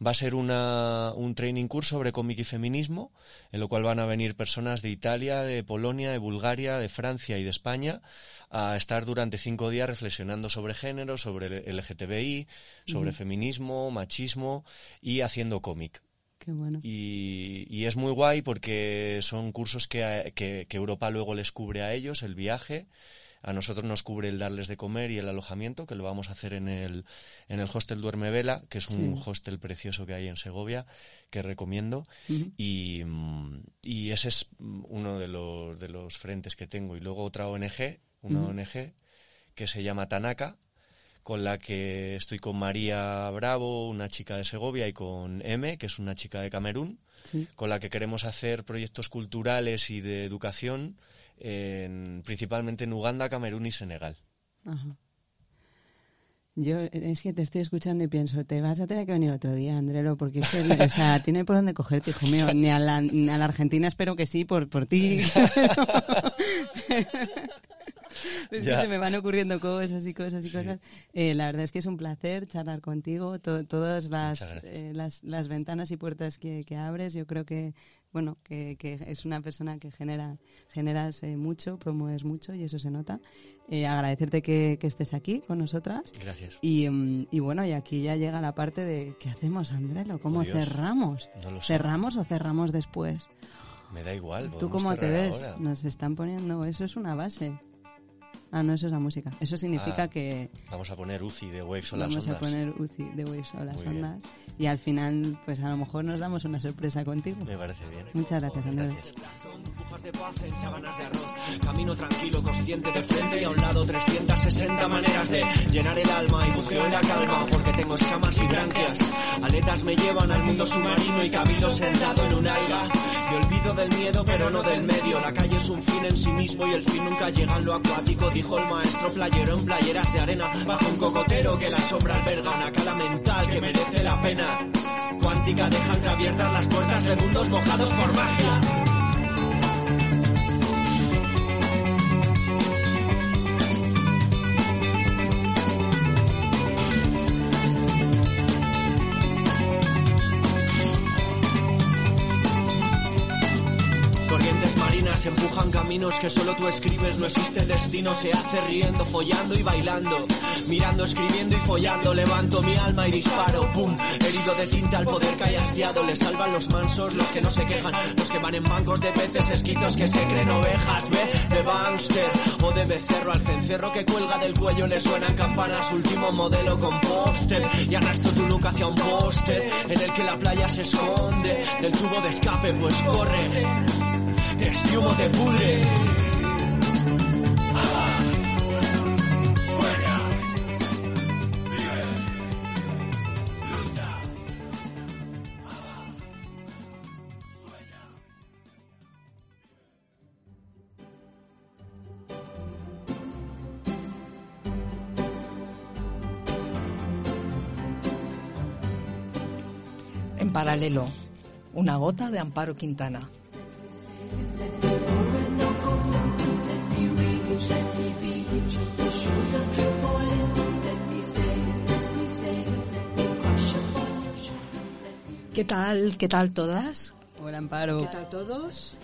Va a ser una, un training course sobre cómic y feminismo, en lo cual van a venir personas de Italia, de Polonia, de Bulgaria, de Francia y de España a estar durante cinco días reflexionando sobre género, sobre el LGTBI, sobre feminismo, machismo y haciendo cómic. Qué bueno. Y, y es muy guay porque son cursos que, que, que Europa luego les cubre a ellos, el viaje. A nosotros nos cubre el darles de comer y el alojamiento, que lo vamos a hacer en el, en el hostel Duerme Vela, que es un hostel precioso que hay en Segovia, que recomiendo. y, mm, y ese es uno de los, de los frentes que tengo. Y luego otra ONG, una ONG que se llama Tanaka, con la que estoy con María Bravo, una chica de Segovia, y con M, que es una chica de Camerún, con la que queremos hacer proyectos culturales y de educación, en- principalmente en Uganda, Camerún y Senegal. Ajá. Yo es que te estoy escuchando y pienso, te vas a tener que venir otro día, Andrelo, porque es que, o sea, tiene por dónde cogerte, hijo mío. Ni a la, ni a la Argentina espero que sí, por, por ti. Es que se me van ocurriendo cosas y cosas y cosas. Eh, la verdad es que es un placer charlar contigo. To- todas las, eh, las, las ventanas y puertas que, que abres, yo creo que, bueno, que, que es una persona que genera, generas eh, mucho, promueves mucho y eso se nota. Eh, agradecerte que, que estés aquí con nosotras. Gracias. Y, mm, y bueno, y aquí ya llega la parte de ¿qué hacemos, Andrelo? ¿Cómo Oh, cerramos? No lo sé. ¿Cerramos o cerramos después? Me da igual. ¿Tú cómo te ves? ahora. Nos están poniendo, eso es una base. Ah, no, eso es la música. Eso significa Ah, que Vamos a poner UCI de Waves o las vamos a ondas. poner UCI de Waves o las Muy bien. ondas. Y al final, pues a lo mejor nos damos una sorpresa contigo. Me parece bien. Muchas gracias, Andrés. Gracias. Burbujas de paz en sábanas de arroz. Camino tranquilo, consciente de frente y a un lado 360 maneras de llenar el alma y bujeo en la calma porque tengo escamas y branquias. Aletas me llevan al mundo submarino y camino sentado en un alga. Me olvido del miedo pero no del medio. La calle es un fin en sí mismo y el fin nunca llega en lo acuático, dijo el maestro playero en playeras de arena bajo un cocotero que la sombra alberga una cala mental que merece la pena. Cuántica deja entreabiertas las puertas de mundos mojados por magia. Marinas empujan caminos que solo tú escribes, no existe destino, se hace riendo, follando y bailando, mirando, escribiendo y follando, levanto mi alma y disparo, pum, herido de tinta al poder que hay hastiado, le salvan los mansos, los que no se quejan, los que van en bancos de peces esquitos que se creen ovejas, ve, de bankster o de becerro al cencerro que cuelga del cuello. Le suenan campanas, último modelo con póster. Y arrastro tu nuca hacia un póster en el que la playa se esconde. Del tubo de escape, pues corre En paralelo, una gota de Amparo Quintana. ¿Qué tal? ¿Qué tal todas? Hola, Amparo. ¿Qué tal todos?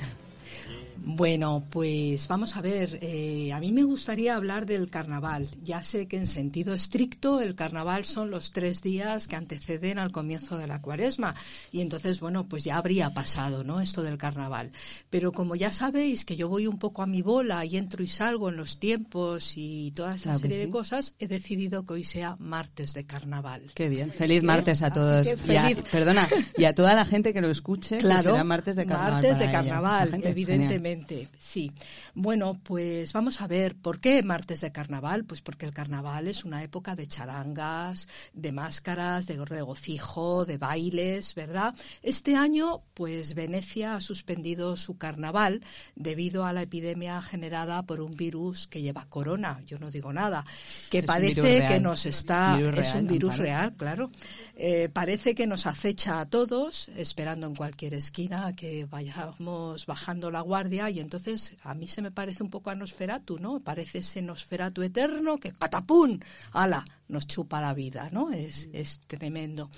Bueno, pues vamos a ver, eh, a mí me gustaría hablar del carnaval. Ya sé que en sentido estricto el carnaval son los tres días que anteceden al comienzo de la cuaresma y entonces, bueno, pues ya habría pasado, ¿no? Esto del carnaval. Pero como ya sabéis que yo voy un poco a mi bola y entro y salgo en los tiempos y toda esa Claro que serie sí. de cosas, he decidido que hoy sea martes de carnaval. Qué bien. Feliz Bien, martes a todos. que Y a- feliz- perdona, y a toda la gente que lo escuche, que Claro, será martes de carnaval. martes de carnaval, gente, evidentemente. Sí. Bueno, pues vamos a ver, ¿por qué martes de carnaval? Pues porque el carnaval es una época de charangas, de máscaras, de regocijo, de bailes, ¿verdad? Este año, pues Venecia ha suspendido su carnaval debido a la epidemia generada por un virus que lleva corona, yo no digo nada, que Es parece que nos está... Virus es un virus Amparo. real, claro. Eh, parece que nos acecha a todos, esperando en cualquier esquina a que vayamos bajando la guardia y entonces a mí se me parece un poco a Nosferatu, ¿no? Parece ese Nosferatu eterno que catapum, ala, nos chupa la vida, ¿no? Es, es tremendo.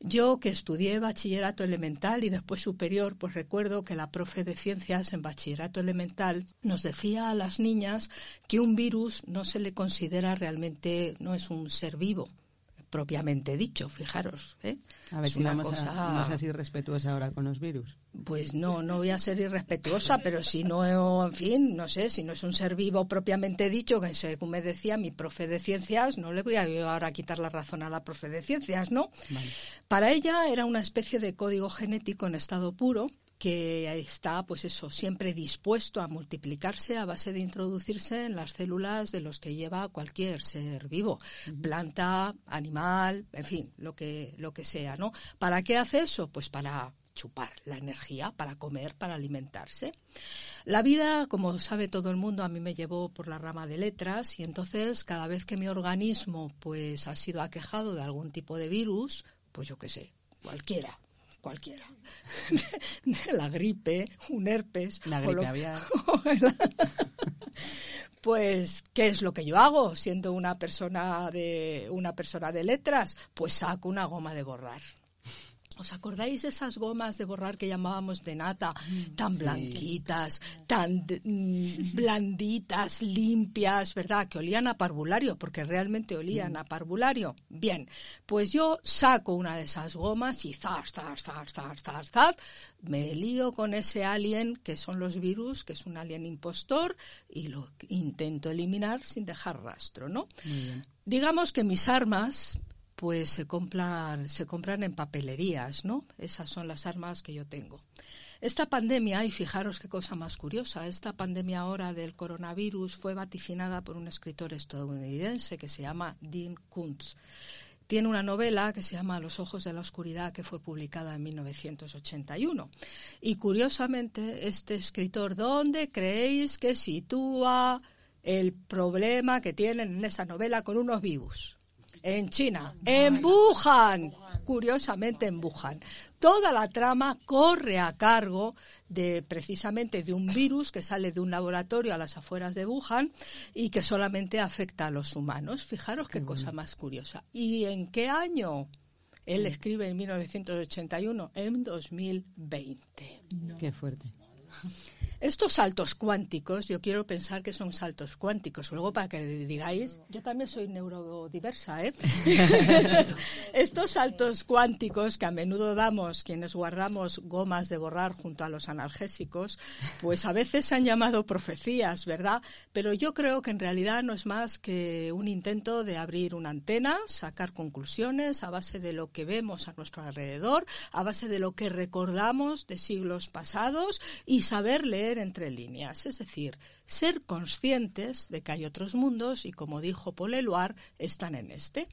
Yo que estudié bachillerato elemental y después superior, pues recuerdo que la profe de ciencias en bachillerato elemental nos decía a las niñas que un virus no se le considera realmente, no es un ser vivo propiamente dicho, fijaros. ¿eh? A ver si vamos cosa- a, no seas irrespetuosa ahora con los virus. Pues no, no voy a ser irrespetuosa, pero si no, en fin, no sé, si no es un ser vivo propiamente dicho, que según me decía mi profe de ciencias, no le voy a yo ahora quitar la razón a la profe de ciencias, ¿no? Para ella era una especie de código genético en estado puro que está, pues eso, siempre dispuesto a multiplicarse a base de introducirse en las células de los que lleva cualquier ser vivo, planta, animal, en fin, lo que, lo que sea, ¿no? ¿Para qué hace eso? Pues para chupar la energía, para comer, para alimentarse. La vida, como sabe todo el mundo, a mí me llevó por la rama de letras y entonces cada vez que mi organismo pues ha sido aquejado de algún tipo de virus, pues yo qué sé, cualquiera, cualquiera. la gripe, un herpes. La o gripe lo- aviar. Pues, ¿qué es lo que yo hago siendo una persona de una persona de letras? Pues saco una goma de borrar. ¿Os acordáis de esas gomas de borrar que llamábamos de nata, tan blanquitas, tan mm, blanditas, limpias, verdad? Que olían a parvulario, porque realmente olían a parvulario. Bien, pues yo saco una de esas gomas y zas, zas, zas, zas, zas, zas, me lío con ese alien que son los virus, que es un alien impostor, y lo intento eliminar sin dejar rastro, ¿no? Digamos que mis armas pues se compran, se compran en papelerías, ¿no? Esas son las armas que yo tengo. Esta pandemia, y fijaros qué cosa más curiosa, esta pandemia ahora del coronavirus fue vaticinada por un escritor estadounidense que se llama Dean Kuntz. Tiene una novela que se llama Los ojos de la oscuridad que fue publicada en 1981. Y curiosamente, este escritor, ¿dónde creéis que sitúa el problema que tienen en esa novela con unos vivos? En China, en Wuhan, curiosamente en Wuhan. Toda la trama corre a cargo de precisamente de un virus que sale de un laboratorio a las afueras de Wuhan y que solamente afecta a los humanos. Fijaros qué cosa más curiosa. ¿Y en qué año? Él escribe en 1981, en 2020. Qué fuerte. Estos saltos cuánticos, yo quiero pensar que son saltos cuánticos. Luego, para que digáis, yo también soy neurodiversa, ¿eh? Estos saltos cuánticos que a menudo damos quienes guardamos gomas de borrar junto a los analgésicos, pues a veces se han llamado profecías, ¿verdad? Pero yo creo que en realidad no es más que un intento de abrir una antena, sacar conclusiones a base de lo que vemos a nuestro alrededor, a base de lo que recordamos de siglos pasados y saber leer entre líneas. Es decir, ser conscientes de que hay otros mundos y, como dijo Paul Eluard, están en este.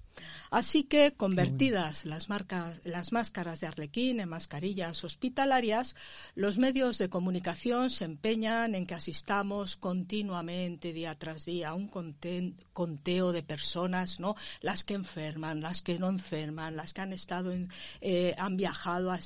Así que, convertidas las, marcas, las máscaras de arlequín en mascarillas hospitalarias, los medios de comunicación se empeñan en que asistamos continuamente, día tras día, a un conteo de personas, ¿no? Las que enferman, las que no enferman, las que han estado en, eh, han viajado a,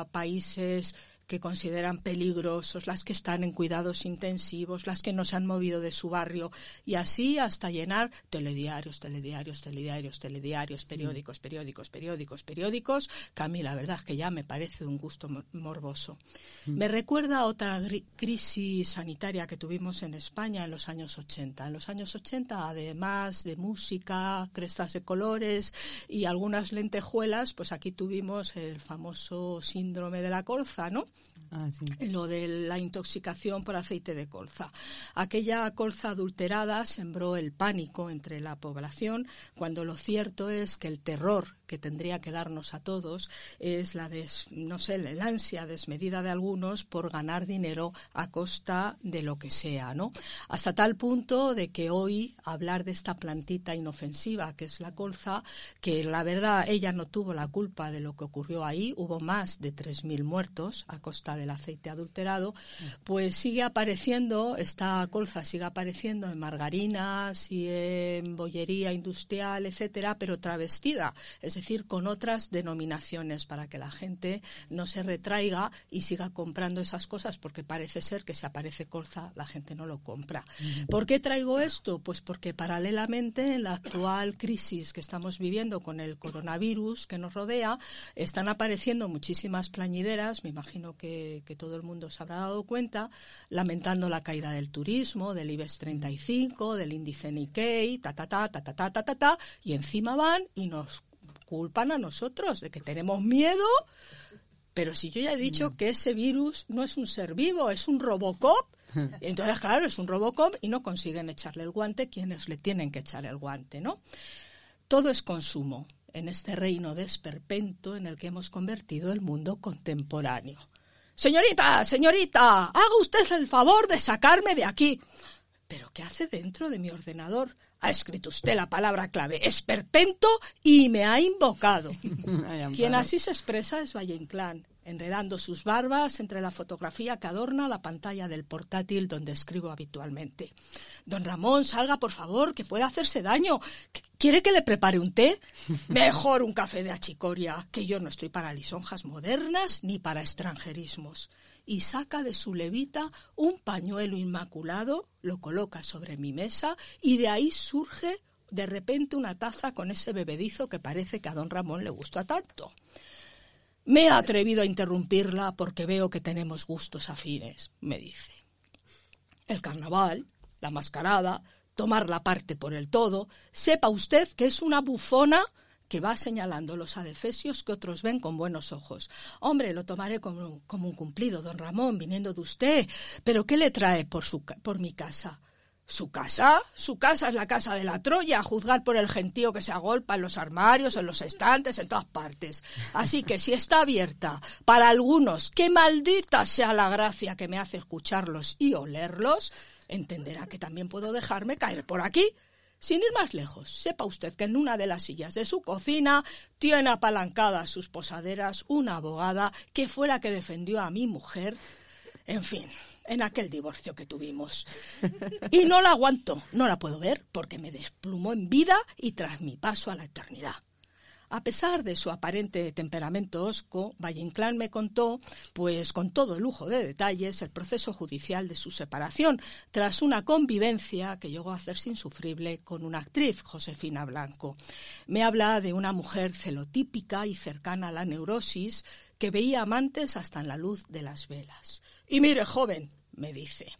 a países que consideran peligrosos, las que están en cuidados intensivos, las que no se han movido de su barrio y así hasta llenar telediarios, telediarios, telediarios, telediarios, periódicos, periódicos, periódicos, periódicos, que a mí la verdad es que ya me parece de un gusto mo- morboso. Me recuerda a otra crisis sanitaria que tuvimos en España en los años 80. En los años 80, además de música, crestas de colores y algunas lentejuelas, pues aquí tuvimos el famoso síndrome de la colza, ¿no? Ah, lo de la intoxicación por aceite de colza. Aquella colza adulterada sembró el pánico entre la población, cuando lo cierto es que el terror que tendría que darnos a todos es la no sé, la ansia desmedida de algunos por ganar dinero a costa de lo que sea, ¿no? Hasta tal punto de que hoy hablar de esta plantita inofensiva que es la colza, que la verdad ella no tuvo la culpa de lo que ocurrió ahí, hubo más de 3.000 muertos a costa del aceite adulterado, pues sigue apareciendo, esta colza sigue apareciendo en margarinas y en bollería industrial, etcétera, pero travestida, es decir, con otras denominaciones para que la gente no se retraiga y siga comprando esas cosas, porque parece ser que si aparece colza la gente no lo compra. ¿Por qué traigo esto? Pues porque paralelamente en la actual crisis que estamos viviendo con el coronavirus que nos rodea, están apareciendo muchísimas plañideras, me imagino que, que todo el mundo se habrá dado cuenta, lamentando la caída del turismo, del IBEX 35, del índice Nikkei, ta ta ta ta ta ta ta ta, ta y encima van y nos culpan a nosotros de que tenemos miedo, pero si yo ya he dicho que ese virus no es un ser vivo, es un Robocop, entonces claro, es un Robocop y no consiguen echarle el guante quienes le tienen que echar el guante, ¿no? Todo es consumo en este reino de esperpento en el que hemos convertido el mundo contemporáneo. Señorita, señorita, haga usted el favor de sacarme de aquí. ¿Pero qué hace dentro de mi ordenador? Ha escrito usted la palabra clave esperpento y me ha invocado. Quien así se expresa es Valle Inclán, enredando sus barbas entre la fotografía que adorna la pantalla del portátil donde escribo habitualmente. Don Ramón, salga, por favor, que puede hacerse daño. ¿Qu- ¿Quiere que le prepare un té? Mejor un café de achicoria, que yo no estoy para lisonjas modernas ni para extranjerismos. Y saca de su levita un pañuelo inmaculado, lo coloca sobre mi mesa y de ahí surge de repente una taza con ese bebedizo que parece que a don Ramón le gusta tanto. Me he atrevido a interrumpirla porque veo que tenemos gustos afines, me dice. El carnaval, la mascarada, tomar la parte por el todo, sepa usted que es una bufona que va señalando los adefesios que otros ven con buenos ojos. Hombre, lo tomaré como, como un cumplido, don Ramón, viniendo de usted. Pero ¿qué le trae por, su, por mi casa? ¿Su casa? Su casa es la casa de la Troya, a juzgar por el gentío que se agolpa en los armarios, en los estantes, en todas partes. Así que si está abierta para algunos, que maldita sea la gracia que me hace escucharlos y olerlos, entenderá que también puedo dejarme caer por aquí. Sin ir más lejos, sepa usted que en una de las sillas de su cocina tiene apalancadas sus posaderas una abogada que fue la que defendió a mi mujer. En fin, en aquel divorcio que tuvimos. Y no la aguanto, no la puedo ver porque me desplumó en vida y tras mi paso a la eternidad. A pesar de su aparente temperamento osco, Valle Inclán me contó, pues con todo lujo de detalles, el proceso judicial de su separación, tras una convivencia que llegó a hacerse insufrible con una actriz, Josefina Blanco. Me habla de una mujer celotípica y cercana a la neurosis que veía amantes hasta en la luz de las velas. Y mire, joven, me dice,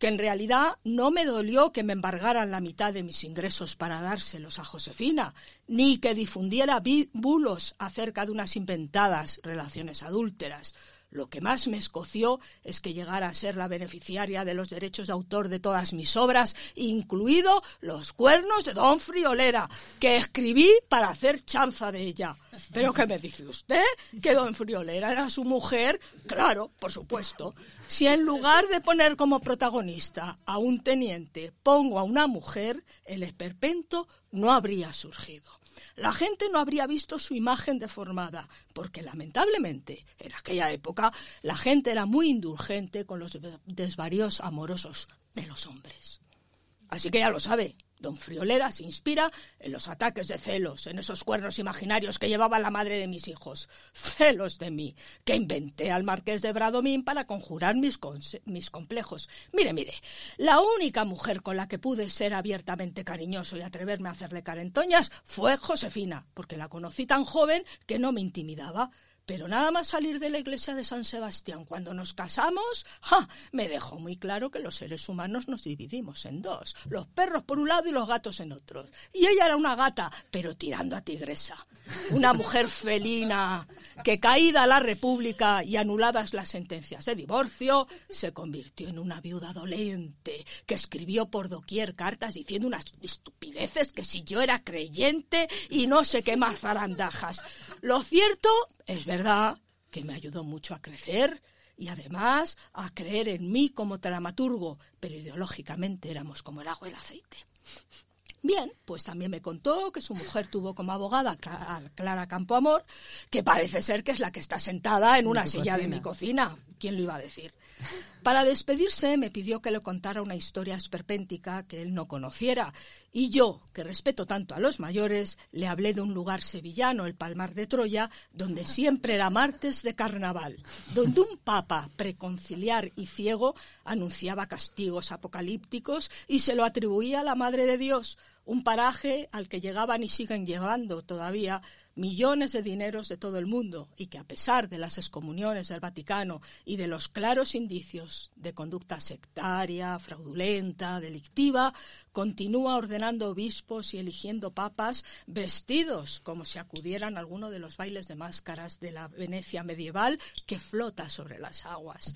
que en realidad no me dolió que me embargaran la mitad de mis ingresos para dárselos a Josefina, ni que difundiera bulos acerca de unas inventadas relaciones adúlteras. Lo que más me escoció es que llegara a ser la beneficiaria de los derechos de autor de todas mis obras, incluido Los cuernos de Don Friolera, que escribí para hacer chanza de ella. ¿Pero qué me dice usted? ¿Que Don Friolera era su mujer? Claro, por supuesto. Si en lugar de poner como protagonista a un teniente pongo a una mujer, el esperpento no habría surgido. La gente no habría visto su imagen deformada, porque lamentablemente en aquella época la gente era muy indulgente con los desvaríos amorosos de los hombres. Así que ya lo sabe, don Friolera se inspira en los ataques de celos, en esos cuernos imaginarios que llevaba la madre de mis hijos. Celos de mí, que inventé al marqués de Bradomín para conjurar mis, mis complejos. Mire, mire, la única mujer con la que pude ser abiertamente cariñoso y atreverme a hacerle carentoñas fue Josefina, porque la conocí tan joven que no me intimidaba. Pero nada más salir de la iglesia de San Sebastián cuando nos casamos, ¡ja! me dejó muy claro que los seres humanos nos dividimos en dos, los perros por un lado y los gatos en otro. Y ella era una gata, pero tirando a tigresa, una mujer felina que caída la República y anuladas las sentencias de divorcio, se convirtió en una viuda dolente que escribió por doquier cartas diciendo unas estupideces que si yo era creyente y no sé qué más zarandajas. Lo cierto es verdad que me ayudó mucho a crecer y además a creer en mí como dramaturgo, pero ideológicamente éramos como el agua y el aceite. Bien, pues también me contó que su mujer tuvo como abogada a Clara Campoamor, que parece ser que es la que está sentada en una silla de mi cocina. ¿Quién lo iba a decir? Para despedirse me pidió que le contara una historia esperpéntica que él no conociera, y yo, que respeto tanto a los mayores, le hablé de un lugar sevillano, el Palmar de Troya, donde siempre era martes de carnaval, donde un papa preconciliar y ciego anunciaba castigos apocalípticos y se lo atribuía a la Madre de Dios, un paraje al que llegaban y siguen llegando todavía millones de dineros de todo el mundo y que a pesar de las excomuniones del Vaticano y de los claros indicios de conducta sectaria, fraudulenta, delictiva, continúa ordenando obispos y eligiendo papas vestidos como si acudieran a alguno de los bailes de máscaras de la Venecia medieval que flota sobre las aguas.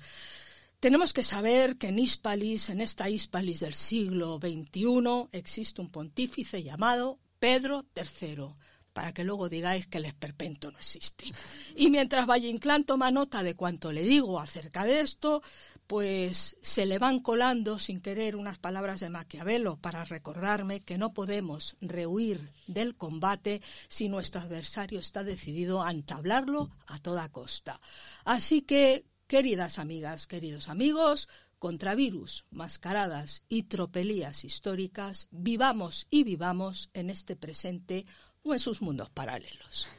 Tenemos que saber que en Hispalis, en esta Hispalis del siglo XXI, existe un pontífice llamado Pedro III para que luego digáis que el esperpento no existe. Y mientras Valle Inclán toma nota de cuanto le digo acerca de esto, pues se le van colando sin querer unas palabras de Maquiavelo para recordarme que no podemos rehuir del combate si nuestro adversario está decidido a entablarlo a toda costa. Así que, queridas amigas, queridos amigos, contra virus, mascaradas y tropelías históricas, vivamos y vivamos en este presente o en sus mundos paralelos.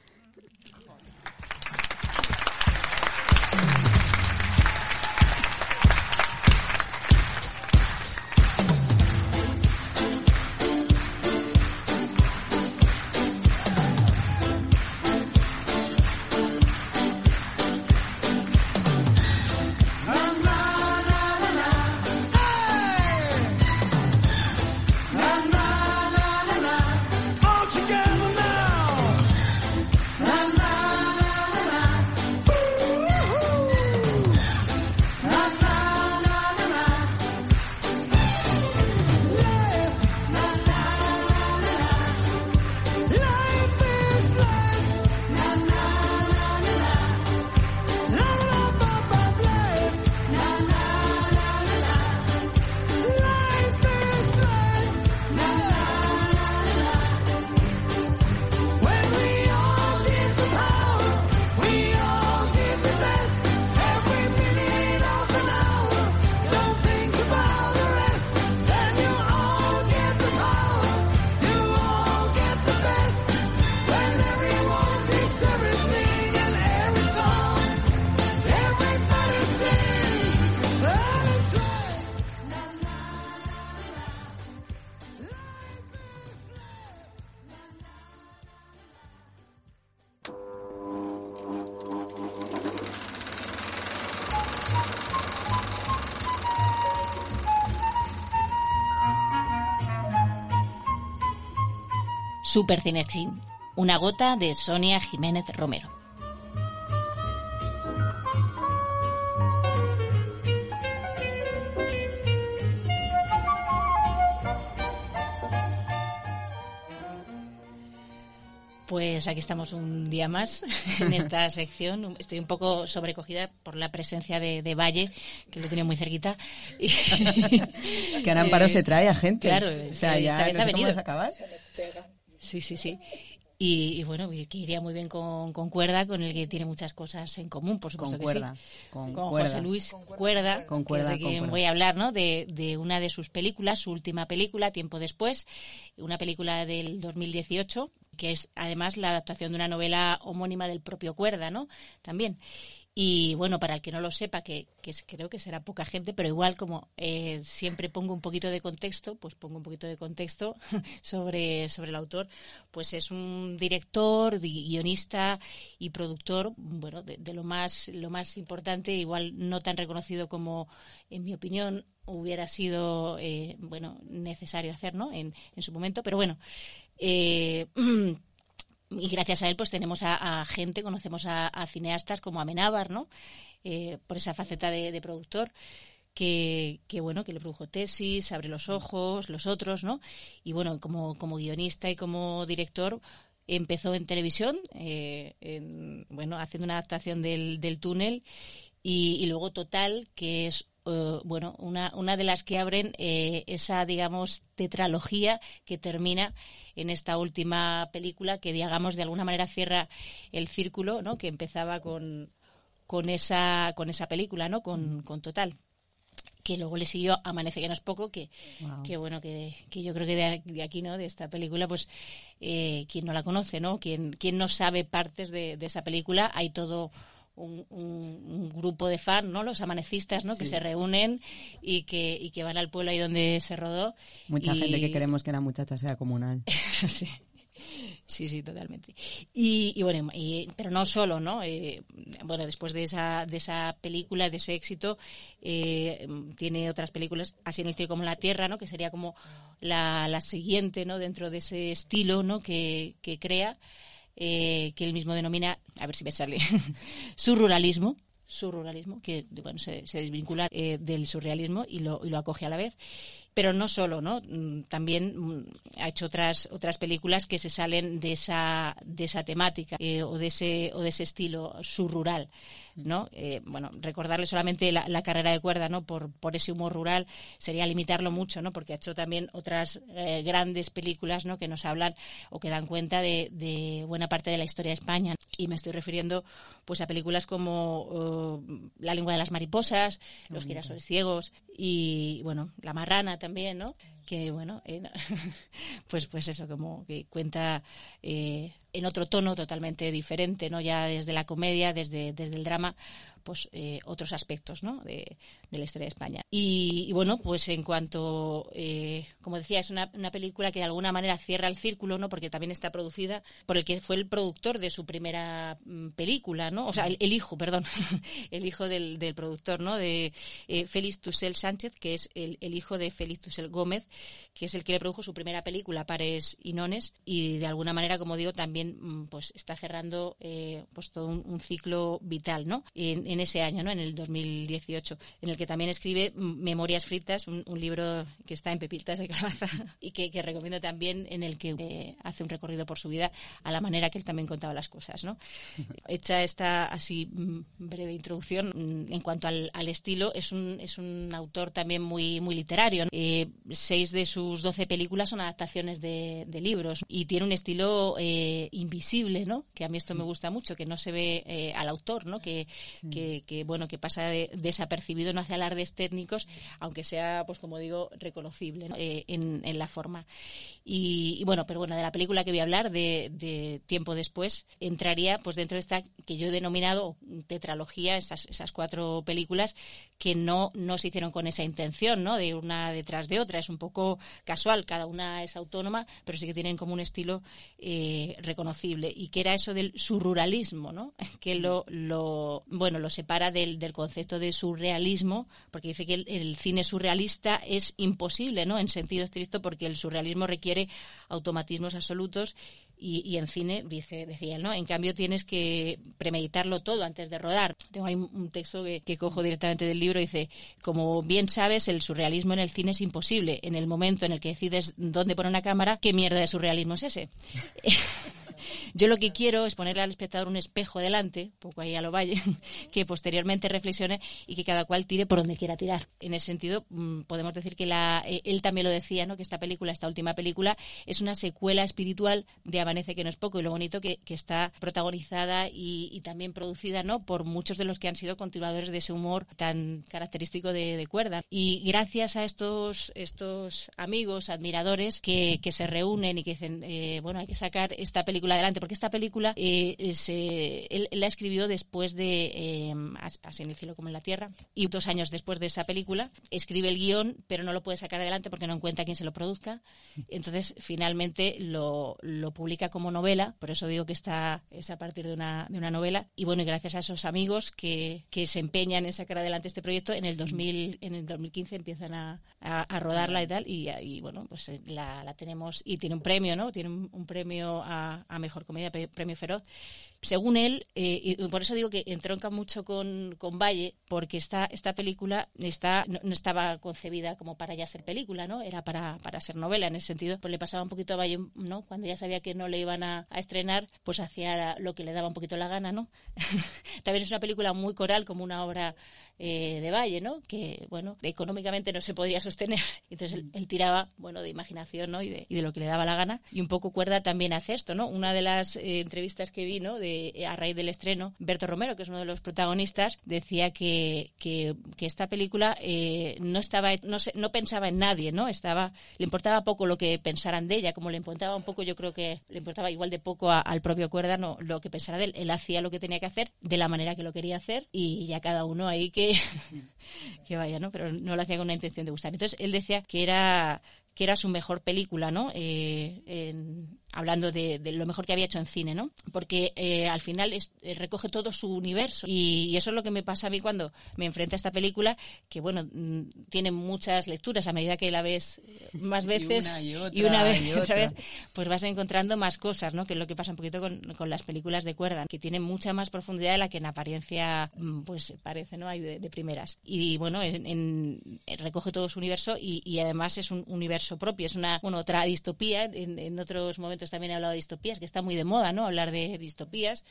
Super Cinexin, una gota de Sonia Jiménez Romero. Pues aquí estamos un día más en esta sección. Estoy un poco sobrecogida por la presencia de, Valle, que lo tiene muy cerquita. es que Amparo se trae a gente. Claro, o sea, ya esta vez ha venido. a acabar. Sí, sí, sí. Y, bueno, que iría muy bien con, Cuerda, con el que tiene muchas cosas en común, por supuesto con cuerda, Con, José Luis Cuerda, con cuerda, de quien voy a hablar, ¿no? De, de, una de sus películas, su última película, Tiempo Después, una película del 2018, que es además la adaptación de una novela homónima del propio Cuerda, ¿no? También. Y bueno, para el que no lo sepa, que, creo que será poca gente, pero igual como eh, siempre pongo un poquito de contexto, pues pongo un poquito de contexto sobre, sobre el autor, pues es un director, guionista y productor, bueno, de, lo más lo más importante, igual no tan reconocido como, en mi opinión, hubiera sido eh, bueno necesario hacer, ¿no? En, en su momento, pero bueno. Eh, y gracias a él pues tenemos a, gente, conocemos a, cineastas como Amenábar, ¿no? Eh, por esa faceta de, productor. Que, que, bueno, que le produjo tesis, abre los ojos, los otros, ¿no? Y bueno, como, como guionista y como director, empezó en televisión, eh, bueno, haciendo una adaptación del, del túnel, y, luego Total, que es eh, bueno, una, una de las que abren esa, digamos, tetralogía que termina en esta última película que, digamos, de alguna manera cierra el círculo, ¿no? Que empezaba con, con, esa, con esa película, ¿no? Con, con Total que luego le siguió Amanece que no es poco, que, que bueno, que, que, yo creo que de, aquí, ¿no? De esta película, pues eh, quien no la conoce, ¿no? Quien, quien no sabe partes de, de esa película, hay todo un, grupo de fans, ¿no? Los amanecistas, ¿no? Que se reúnen y que, y que van al pueblo ahí donde se rodó. Mucha gente que queremos que la muchacha sea comunal. sí. Sí, sí, totalmente. Y, bueno, pero no solo, ¿no? Eh, bueno, después de esa, de esa película, de ese éxito, eh, tiene otras películas, así en el cielo como en la tierra, ¿no? Que sería como la, la siguiente, ¿no? Dentro de ese estilo, ¿no? Que, que crea. Eh, que él mismo denomina, a ver si me sale, surruralismo, surruralismo, que bueno, se, desvincula eh, del surrealismo y lo, y lo acoge a la vez. Pero no solo, ¿no? Mm, también mm, ha hecho otras otras películas que se salen de esa de esa temática eh, o de ese o de ese estilo surrural. ¿no? Eh, bueno, recordarle solamente la, carrera de cuerda, ¿no? Por, por ese humor rural sería limitarlo mucho, ¿no? Porque ha hecho también otras eh, grandes películas, ¿no? Que nos hablan o que dan cuenta de, buena parte de la historia de España. Y me estoy refiriendo, pues, a películas como oh, La lengua de las mariposas, Los girasoles ciegos y, bueno, La marrana también, ¿no? Que bueno, pues pues eso, como que cuenta eh, en otro tono totalmente diferente, no ya desde la comedia, desde, desde el drama, pues eh, otros aspectos ¿no? de, la historia de España. Y, bueno, pues en cuanto, eh, como decía, es una, película que de alguna manera cierra el círculo, ¿no? porque también está producida por el que fue el productor de su primera mm, película, ¿no? o sea, el, hijo, perdón, el hijo del, productor, ¿no? de eh, Félix Tussel Sánchez, que es el, hijo de Félix Tussel Gómez, que es el que le produjo su primera película, Pares y Nones, y de alguna manera, como digo, también mm, pues está cerrando pues todo un, ciclo vital, ¿no? En, en ese año, ¿no? En el 2018, en el que también escribe Memorias Fritas, un, libro que está en pepitas de calabaza y que, recomiendo también, en el que eh, hace un recorrido por su vida a la manera que él también contaba las cosas, ¿no? Hecha esta así mm, breve introducción mm, en cuanto al, estilo, es un, es un autor también muy, muy literario. Eh, seis de sus doce películas son adaptaciones de, libros y tiene un estilo eh, invisible, ¿no? Que a mí esto me gusta mucho, que no se ve al autor, ¿no? que, que, bueno que pasa desapercibido, no hace alardes técnicos, aunque sea, pues como digo, reconocible eh, en, la forma. Y, bueno, pero bueno, de la película que voy a hablar, de, tiempo después, entraría pues dentro de esta que yo he denominado tetralogía, esas, esas cuatro películas que no, no se hicieron con esa intención, ¿no? De una detrás de otra. Es un poco casual, cada una es autónoma, pero sí que tienen como un estilo eh, reconocible. Y que era eso del surruralismo, ¿no? Que lo, lo bueno, lo separa del, del concepto de surrealismo, porque dice que el, cine surrealista es imposible, ¿no? En sentido estricto, porque el surrealismo requiere automatismos absolutos y, en cine, dice, decía él, ¿no? En cambio tienes que premeditarlo todo antes de rodar. Tengo ahí un texto que, que, cojo directamente del libro, dice, como bien sabes, el surrealismo en el cine es imposible. En el momento en el que decides dónde poner una cámara, ¿qué mierda de surrealismo es ese? Yo lo que quiero es ponerle al espectador un espejo delante, poco ahí a lo valle, que posteriormente reflexione y que cada cual tire por donde quiera tirar. En ese sentido, mm, podemos decir que la, eh, él también lo decía, ¿no? que esta película, esta última película, es una secuela espiritual de Amanece que no es poco y lo bonito que, está protagonizada y, también producida ¿no? por muchos de los que han sido continuadores de ese humor tan característico de, cuerda. Y gracias a estos, estos amigos, admiradores, que, que se reúnen y que dicen, eh, bueno, hay que sacar esta película adelante, porque esta película eh, se- él, la escribió después de eh, As- Así en el cielo como en la tierra, y dos años después de esa película escribe el guion, pero no lo puede sacar adelante porque no encuentra quien se lo produzca. Entonces, finalmente lo, lo publica como novela, por eso digo que está es a partir de una, de una novela. Y bueno, gracias a esos amigos que, que se empeñan en sacar adelante este proyecto, en el 2000, en el 2015 empiezan a, a- rodarla y tal, y, bueno, pues eh, la, la tenemos, y tiene un premio, ¿no? Tiene un, premio a Mejor Comedia, premio Feroz. Según él, eh, y por eso digo que entronca mucho con, con Valle, porque esta, esta película está, no, estaba concebida como para ya ser película, ¿no? Era para, para ser novela, en ese sentido. Pues le pasaba un poquito a Valle, ¿no? Cuando ya sabía que no le iban a, a estrenar, pues hacía lo que le daba un poquito la gana, ¿no? También es una película muy coral, como una obra eh, de Valle, ¿no? Que, bueno, económicamente no se podría sostener. Entonces él, él tiraba, bueno, de imaginación, ¿no? Y de, y de lo que le daba la gana. Y un poco cuerda también hace esto, ¿no? Una de las eh, entrevistas que vi, ¿no? De, eh, a raíz del estreno, Berto Romero, que es uno de los protagonistas, decía que, que, esta película eh, no estaba, no, se- no pensaba en nadie, ¿no? Estaba, le importaba poco lo que pensaran de ella, como le importaba un poco, yo creo que le importaba igual de poco a- al propio Cuerda no, lo que pensara de él. Él hacía lo que tenía que hacer de la manera que lo quería hacer y ya cada uno ahí que, que vaya, ¿no? Pero no lo hacía con una intención de gustar. Entonces él decía que era que era su mejor película, ¿no? Eh, en- hablando de, de lo mejor que había hecho en cine, ¿no? Porque eh, al final es- eh, recoge todo su universo y, y eso es lo que me pasa a mí cuando me enfrento a esta película, que bueno, mm, tiene muchas lecturas a medida que la ves eh, más Y veces una y otra, y una vez y otra otra. vez, pues vas encontrando más cosas, ¿no? Que es lo que pasa un poquito con, con las películas de cuerda, que tienen mucha más profundidad de la que en apariencia, mm, pues parece, ¿no? Hay de, de primeras. Y bueno, en, en- recoge todo su universo y, y además es un universo propio, es una, otra distopía. En, en otros momentos también he hablado de distopías, que está muy de moda, ¿no? Hablar de distopías,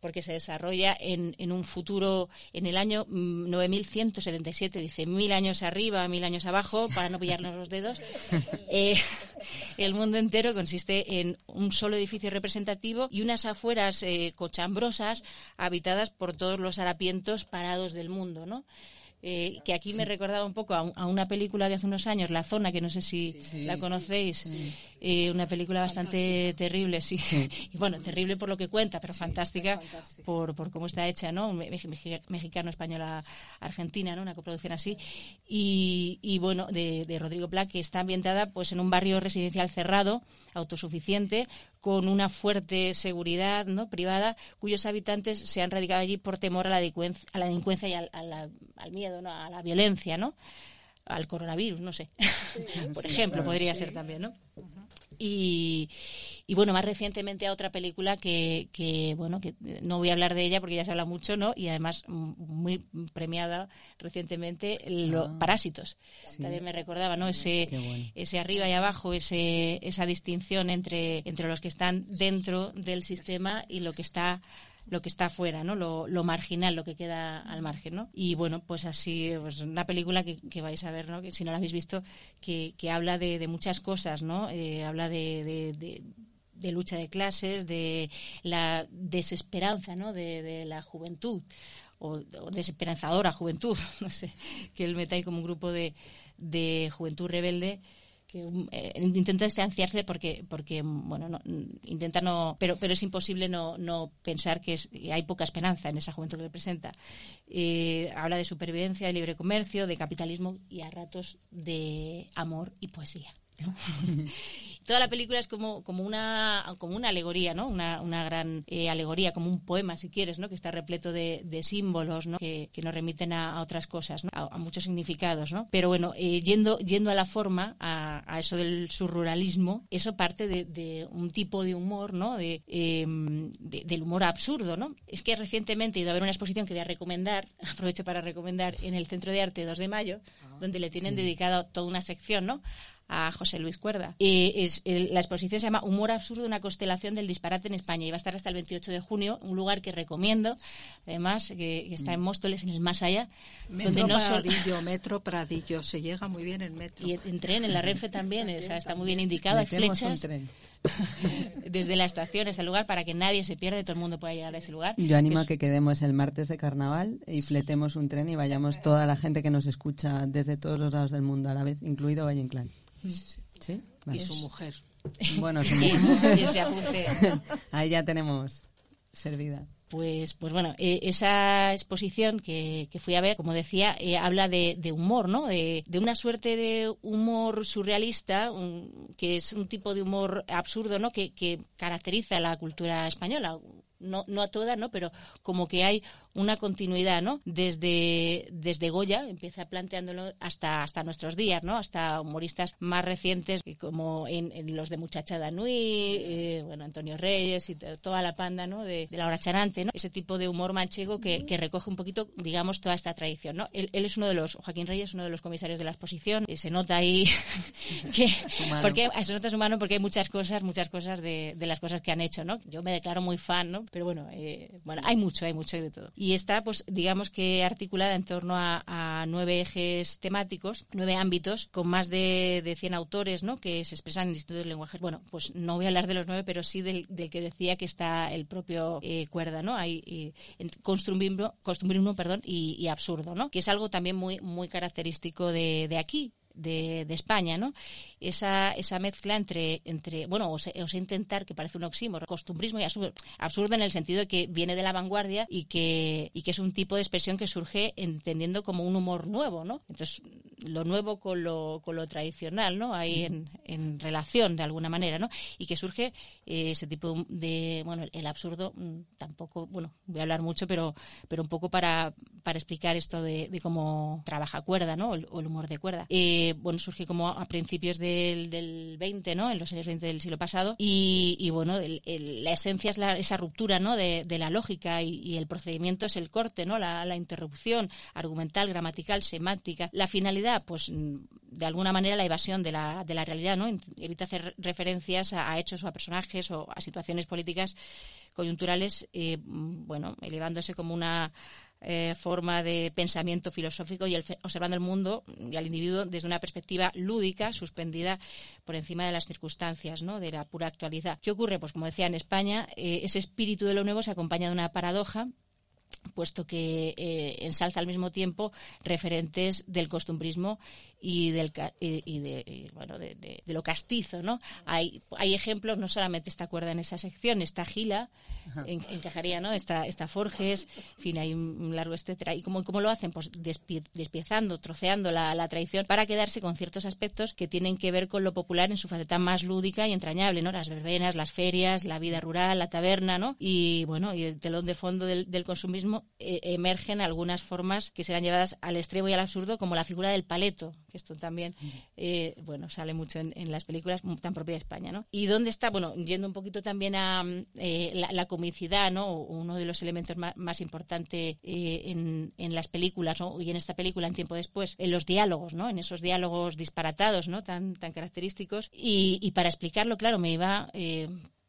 porque se desarrolla en, en un futuro, en el año mm, 9177, dice, mil años arriba, mil años abajo, para no pillarnos los dedos. Eh, el mundo entero consiste en un solo edificio representativo y unas afueras eh, cochambrosas habitadas por todos los harapientos parados del mundo, ¿no? Eh, que aquí me recordaba un poco a una película de hace unos años, La Zona, que no sé si la conocéis, Eh, una película bastante terrible, sí. Y bueno, terrible por lo que cuenta, pero fantástica por, por cómo está hecha, ¿no? Mexicano, española, argentina, ¿no? Una coproducción así. Y, y bueno, de, de Rodrigo Pla, que está ambientada pues en un barrio residencial cerrado, autosuficiente, con una fuerte seguridad ¿no? privada, cuyos habitantes se han radicado allí por temor a la, delicuen- a la delincuencia y al, a la- al miedo, ¿no? a la violencia, ¿no? al coronavirus, no sé. por ejemplo, podría ser también, ¿no? Y, y bueno, más recientemente a otra película que, que, bueno, que no voy a hablar de ella porque ya se habla mucho, ¿no? Y además mm, muy premiada recientemente, lo- Ah. Parásitos. Sí. También me recordaba, ¿no? Ese, bueno. ese arriba y abajo, ese, esa distinción entre, entre los que están dentro del sistema y lo que está lo que está afuera, ¿no? Lo, lo marginal, lo que queda al margen, ¿no? Y bueno, pues así, pues una película que, que vais a ver, ¿no? Que si no la habéis visto, que, que habla de, de muchas cosas, ¿no? Eh, habla de, de- de- de lucha de clases, de la desesperanza, ¿no? De, de la juventud o, o desesperanzadora juventud, no sé, que él mete ahí como un grupo de, de juventud rebelde que eh, intenta distanciarse porque porque bueno no, intenta no pero pero es imposible no no pensar que es- hay poca esperanza en esa juventud que representa Eh, habla de supervivencia de libre comercio de capitalismo y a ratos de amor y poesía. Toda la película es como, como, una, como una alegoría, ¿no? Una, una gran eh, alegoría, como un poema, si quieres, ¿no? Que está repleto de, de símbolos, ¿no? Que, que nos remiten a, a otras cosas, ¿no? A, a muchos significados, ¿no? Pero bueno, eh, yendo, yendo a la forma, a, a eso del surruralismo, eso parte de, de un tipo de humor, ¿no? De, eh, de- del humor absurdo, ¿no? Es que recientemente he ido a ver una exposición que voy a recomendar, aprovecho para recomendar, en el Centro de Arte 2 de Mayo, donde le tienen dedicado toda una sección, ¿no? A José Luis Cuerda. Eh, es, el- la exposición se llama Humor absurdo, una constelación del disparate en España y va a estar hasta el 28 de junio, un lugar que recomiendo, además, que, que está en Móstoles, en el más allá, Metro no sol- Pradillo, Metro Pradillo, se llega muy bien en metro. y en tren, en la Renfe también, o sea, está muy bien indicado, hay flechas tren. desde la estación hasta el lugar para que nadie se pierda y todo el mundo pueda llegar a ese lugar. Yo animo Es- a que quedemos el martes de carnaval y fletemos un tren y vayamos toda la gente que nos escucha desde todos los lados del mundo a la vez, incluido Valle Inclán. ¿Sí? Y Vale. su mujer. Bueno, se apunte. ahí ya tenemos servida. Pues, pues bueno, eh, esa exposición que, que, fui a ver, como decía, eh, habla de, de, humor, ¿no? De, de, una suerte de humor surrealista, un, que es un tipo de humor absurdo, ¿no? Que, que caracteriza la cultura española. No, no a toda, ¿no? Pero como que hay una continuidad, ¿no? Desde, desde Goya, empieza planteándolo hasta, hasta nuestros días, ¿no? Hasta humoristas más recientes, como en, en los de Muchachada Nui, eh, bueno, Antonio Reyes y toda la panda, ¿no? De, de, la hora charante, ¿no? Ese tipo de humor manchego que, que recoge un poquito, digamos, toda esta tradición, ¿no? Él, él, es uno de los, Joaquín Reyes, uno de los comisarios de la exposición, y se nota ahí que, porque se nota su mano porque hay muchas cosas, muchas cosas de, de, las cosas que han hecho, ¿no? Yo me declaro muy fan, ¿no? Pero bueno, eh, bueno, hay mucho, hay mucho de todo y está, pues, digamos que articulada en torno a, nueve ejes temáticos, nueve ámbitos, con más de, de 100 autores, ¿no? Que se expresan en distintos lenguajes. Bueno, pues no voy a hablar de los nueve, pero sí del, del que decía que está el propio eh, Cuerda, ¿no? Hay eh, costumbrismo, perdón, y, y, absurdo, ¿no? Que es algo también muy, muy característico de aquí, de, España, ¿no? Esa, esa mezcla entre, entre bueno, o sea, intentar, que parece un oxímoron, costumbrismo y absurdo, absurdo en el sentido de que viene de la vanguardia y que, y que es un tipo de expresión que surge entendiendo como un humor nuevo, ¿no? Entonces, lo nuevo con lo, con lo tradicional, ¿no? Ahí en, en relación, de alguna manera, ¿no? Y que surge eh, ese tipo de, bueno, el absurdo tampoco, bueno, voy a hablar mucho, pero, pero un poco para, para explicar esto de, cómo trabaja cuerda, ¿no? O el, o el humor de cuerda. Eh, bueno, surge como a principios del, del 20, ¿no? En los años 20 del siglo pasado. Y, y bueno, el, la esencia es la, esa ruptura, ¿no? De, de la lógica y, y, el procedimiento es el corte, ¿no? La, la interrupción argumental, gramatical, semántica. La finalidad, pues de alguna manera la evasión de la, de la realidad, ¿no? Evita hacer referencias a, a hechos o a personajes o a situaciones políticas coyunturales, eh, bueno, elevándose como una eh, forma de pensamiento filosófico y el, observando el mundo y al individuo desde una perspectiva lúdica, suspendida por encima de las circunstancias, ¿no? de la pura actualidad. ¿Qué ocurre? Pues como decía, en España eh, ese espíritu de lo nuevo se acompaña de una paradoja puesto que eh, ensalza al mismo tiempo referentes del costumbrismo y del y de, y, bueno de, de, de, lo castizo no hay hay ejemplos no solamente está cuerda en esa sección está Gila en, encajaría no está está Forges en fin hay un largo etcétera. Y cómo, cómo lo hacen pues despie, despiezando troceando la, la, tradición para quedarse con ciertos aspectos que tienen que ver con lo popular en su faceta más lúdica y entrañable no las verbenas las ferias la vida rural la taberna no y bueno y el telón de fondo del, del consumismo eh, emergen algunas formas que serán llevadas al extremo y al absurdo como la figura del paleto que esto también, eh, bueno, sale mucho en, en, las películas tan propia de España, ¿no? Y dónde está, bueno, yendo un poquito también a eh, la, la, comicidad, ¿no? Uno de los elementos más, más importantes en, en, las películas, ¿no? Y en esta película, en tiempo después, en los diálogos, ¿no? En esos diálogos disparatados, ¿no? Tan, tan característicos. Y, y para explicarlo, claro, me iba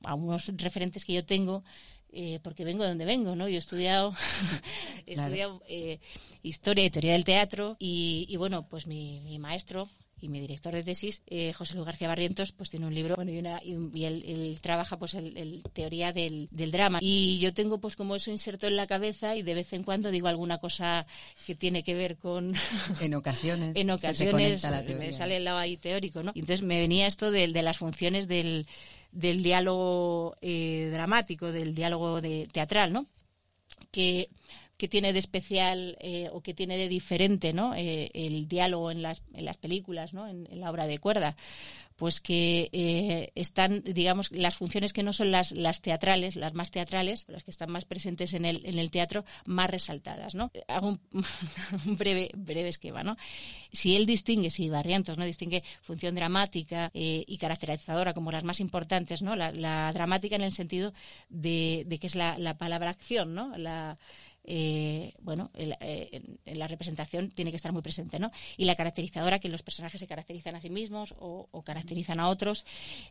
a unos referentes que yo tengo eh, porque vengo de donde vengo, ¿no? Yo he estudiado, he claro. estudiado eh, historia y teoría del teatro y, y bueno, pues mi, mi, maestro y mi director de tesis, eh, José Luis García Barrientos, pues tiene un libro, bueno, y, una, y, y él, él, trabaja pues el, el teoría del, del, drama. Y yo tengo pues como eso inserto en la cabeza y de vez en cuando digo alguna cosa que tiene que ver con... En ocasiones. en ocasiones me sale el lado ahí teórico, ¿no? Y entonces me venía esto de, de las funciones del del diálogo eh, dramático, del diálogo de, teatral, ¿no? Que, que tiene de especial eh, o que tiene de diferente ¿no? Eh, el diálogo en las, en las películas, ¿no? en, la obra de cuerda pues que eh, están, digamos, las funciones que no son las, las teatrales, las más teatrales, las que están más presentes en el, en el teatro, más resaltadas, ¿no? Hago un, un breve, breve esquema, ¿no? Si él distingue, si Barrientos, ¿no? Distingue función dramática y caracterizadora como las más importantes, ¿no? La, la dramática en el sentido de, de que es la, la palabra acción, ¿no? La, eh, bueno, el, eh, la representación tiene que estar muy presente, ¿no? Y la caracterizadora, que los personajes se caracterizan a sí mismos o, o caracterizan a otros.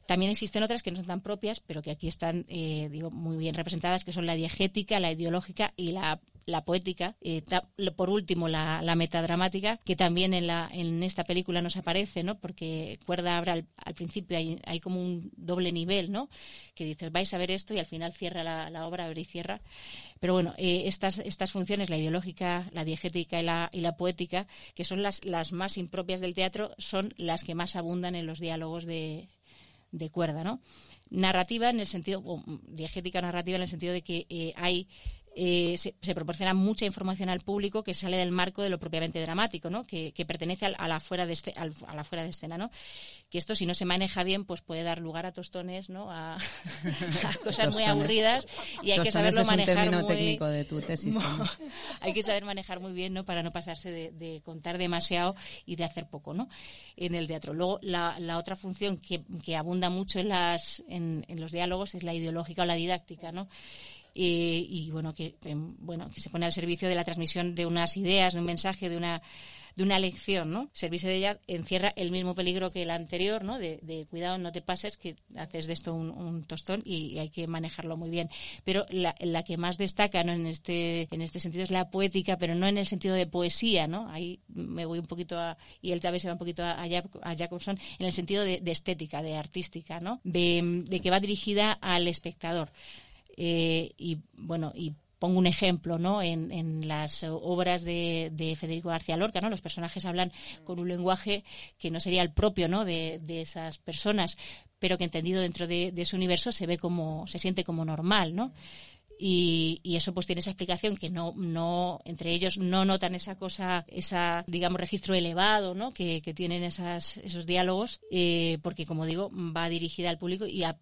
También existen otras que no son tan propias, pero que aquí están, eh, digo, muy bien representadas, que son la diegética, la ideológica y la la poética, eh, por último la, la, metadramática, que también en, la, en esta película nos aparece, ¿no? porque Cuerda al, al principio, hay, hay, como un doble nivel, ¿no? que dices, vais a ver esto y al final cierra la, la obra, abre y cierra. Pero bueno, eh, estas, estas funciones, la ideológica, la diegética y la, y la poética, que son las, las más impropias del teatro, son las que más abundan en los diálogos de, de cuerda, ¿no? Narrativa en el sentido, o narrativa en el sentido de que eh, hay eh, se, proporciona mucha información al público que sale del marco de lo propiamente dramático, ¿no? que, pertenece a, la fuera de a la fuera de escena. ¿no? Que esto, si no se maneja bien, pues puede dar lugar a tostones, ¿no? a, cosas muy aburridas y hay que saberlo manejar muy... técnico de tu tesis. hay que saber manejar muy bien ¿no? para no pasarse de, contar demasiado y de hacer poco ¿no? en el teatro. Luego, la, otra función que, abunda mucho en, las, en, en los diálogos es la ideológica o la didáctica. ¿no? Y bueno que em, bueno que se pone al servicio de la transmisión de unas ideas, de un mensaje, de una de una lección, ¿no? Servicio de ella encierra el mismo peligro que el anterior, ¿no? De, cuidado, no te pases, que haces de esto un, tostón y, hay que manejarlo muy bien. Pero la, que más destaca, ¿no? En este, en este sentido es la poética, pero no en el sentido de poesía, ¿no? Ahí me voy un poquito a, y él también se va un poquito a, a Jacobson, en el sentido de, estética, de artística, ¿no? De, de que va dirigida al espectador. Eh, y bueno, y pongo un ejemplo, ¿no? En, en las obras de, de, Federico García Lorca, ¿no? Los personajes hablan con un lenguaje que no sería el propio, ¿no? De, de esas personas, pero que entendido dentro de, de, ese universo se ve como, se siente como normal, ¿no? Y, eso pues tiene esa explicación que no, no, entre ellos no notan esa cosa, esa, digamos, registro elevado, ¿no? Que, tienen esas, esos diálogos, eh, porque como digo, va dirigida al público y a,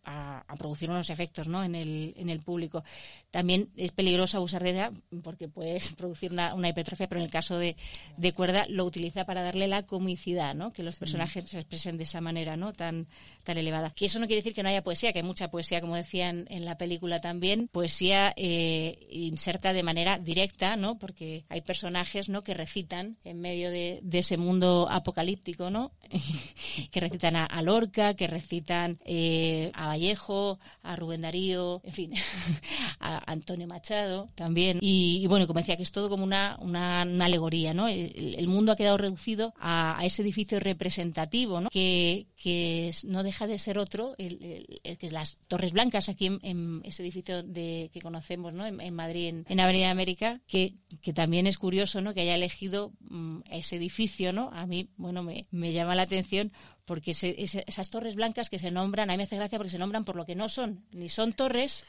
producir unos efectos, ¿no? En el, en el público. También es peligroso usar de ella porque puedes producir una, una hipertrofia, pero en el caso de, de cuerda lo utiliza para darle la comicidad, ¿no? Que los personajes se expresen de esa manera, ¿no? Tan, tan elevada. Que eso no quiere decir que no haya poesía, que hay mucha poesía, como decían en la película también, poesía eh, inserta de manera directa, ¿no? Porque hay personajes, ¿no? Que recitan en medio de, ese mundo apocalíptico, ¿no? que recitan a, Lorca, que recitan eh, a Vallejo, a Rubén Darío, en fin, a Antonio Machado también. Y, bueno, como decía, que es todo como una, una, alegoría, ¿no? El, mundo ha quedado reducido a, ese edificio representativo, ¿no? Que, que no deja de ser otro, el, que las Torres Blancas aquí en, ese edificio de que conocemos conocemos ¿no? en, Madrid, en, Avenida América, que, que, también es curioso ¿no? que haya elegido mm, ese edificio. ¿no? A mí, bueno, me, me llama la atención porque esas torres blancas que se nombran, a mí me hace gracia porque se nombran por lo que no son, ni son torres.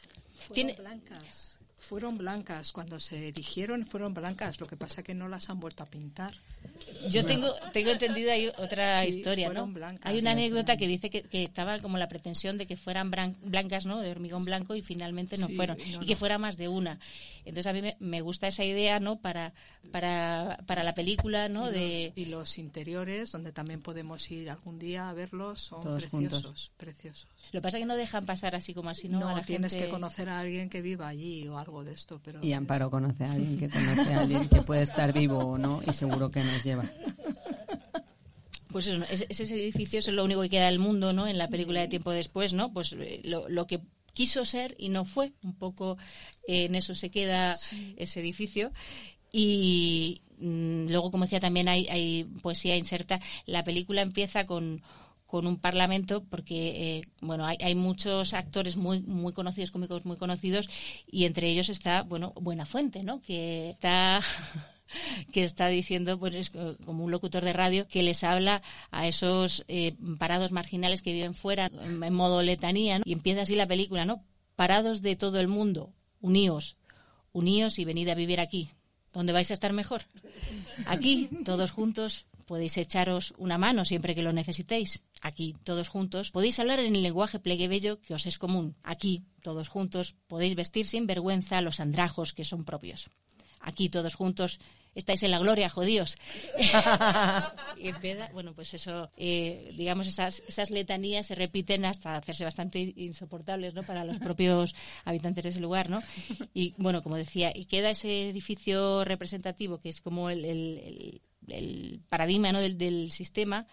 Tiene, blancas fueron blancas, cuando se erigieron fueron blancas, lo que pasa que no las han vuelto a pintar. Yo tengo tengo entendido ahí otra historia, ¿no? Hay una anécdota que dice que, estaba como la pretensión de que fueran blancas, ¿no? De hormigón blanco y finalmente no fueron y que fuera más de una. Entonces a mí me, gusta esa idea, ¿no? Para para, para la película, ¿no? Y, de... los, y los interiores, donde también podemos ir algún día a verlos, son preciosos, preciosos. Lo que pasa es que no dejan pasar así como así, ¿no? No, tienes que conocer a alguien que viva allí o algo de esto. Pero y Amparo conoce a alguien que conoce a alguien que puede estar vivo o no y seguro que nos lleva. Pues eso, ese, edificio es lo único que queda del mundo, ¿no? En la película de tiempo después, ¿no? Pues eh, lo, que quiso ser y no fue. Un poco en eso se queda ese edificio. Y mm, luego, como decía, también hay, hay poesía inserta. La película empieza con con un parlamento porque eh, bueno hay, hay, muchos actores muy muy conocidos cómicos muy conocidos y entre ellos está bueno Buenafuente no que está que está diciendo, pues como un locutor de radio, que les habla a esos eh, parados marginales que viven fuera en, modo letanía, y empieza así la película, ¿no? Parados de todo el mundo, uníos, uníos y venid a vivir aquí, donde vais a estar mejor. Aquí, todos juntos, podéis echaros una mano siempre que lo necesitéis. Aquí, todos juntos, podéis hablar en el lenguaje pleguebello que os es común. Aquí, todos juntos, podéis vestir sin vergüenza los andrajos que son propios. Aquí, todos juntos, estáis en la gloria, jodíos. y bueno, pues eso, eh, digamos, esas, esas letanías se repiten hasta hacerse bastante insoportables, ¿no? Para los propios habitantes de ese lugar, ¿no? Y bueno, como decía, y queda ese edificio representativo que es como el el paradigma ¿no? del, sistema,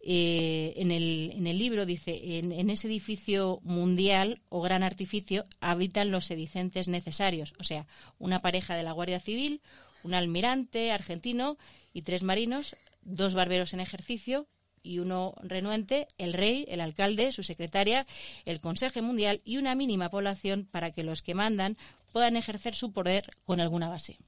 eh, en, el, en, el, libro dice, en, ese edificio mundial o gran artificio habitan los sedicentes necesarios, o sea, una pareja de la Guardia Civil, un almirante argentino y tres marinos, dos barberos en ejercicio y uno renuente, el rey, el alcalde, su secretaria, el Consejo Mundial y una mínima población para que los que mandan puedan ejercer su poder con alguna base.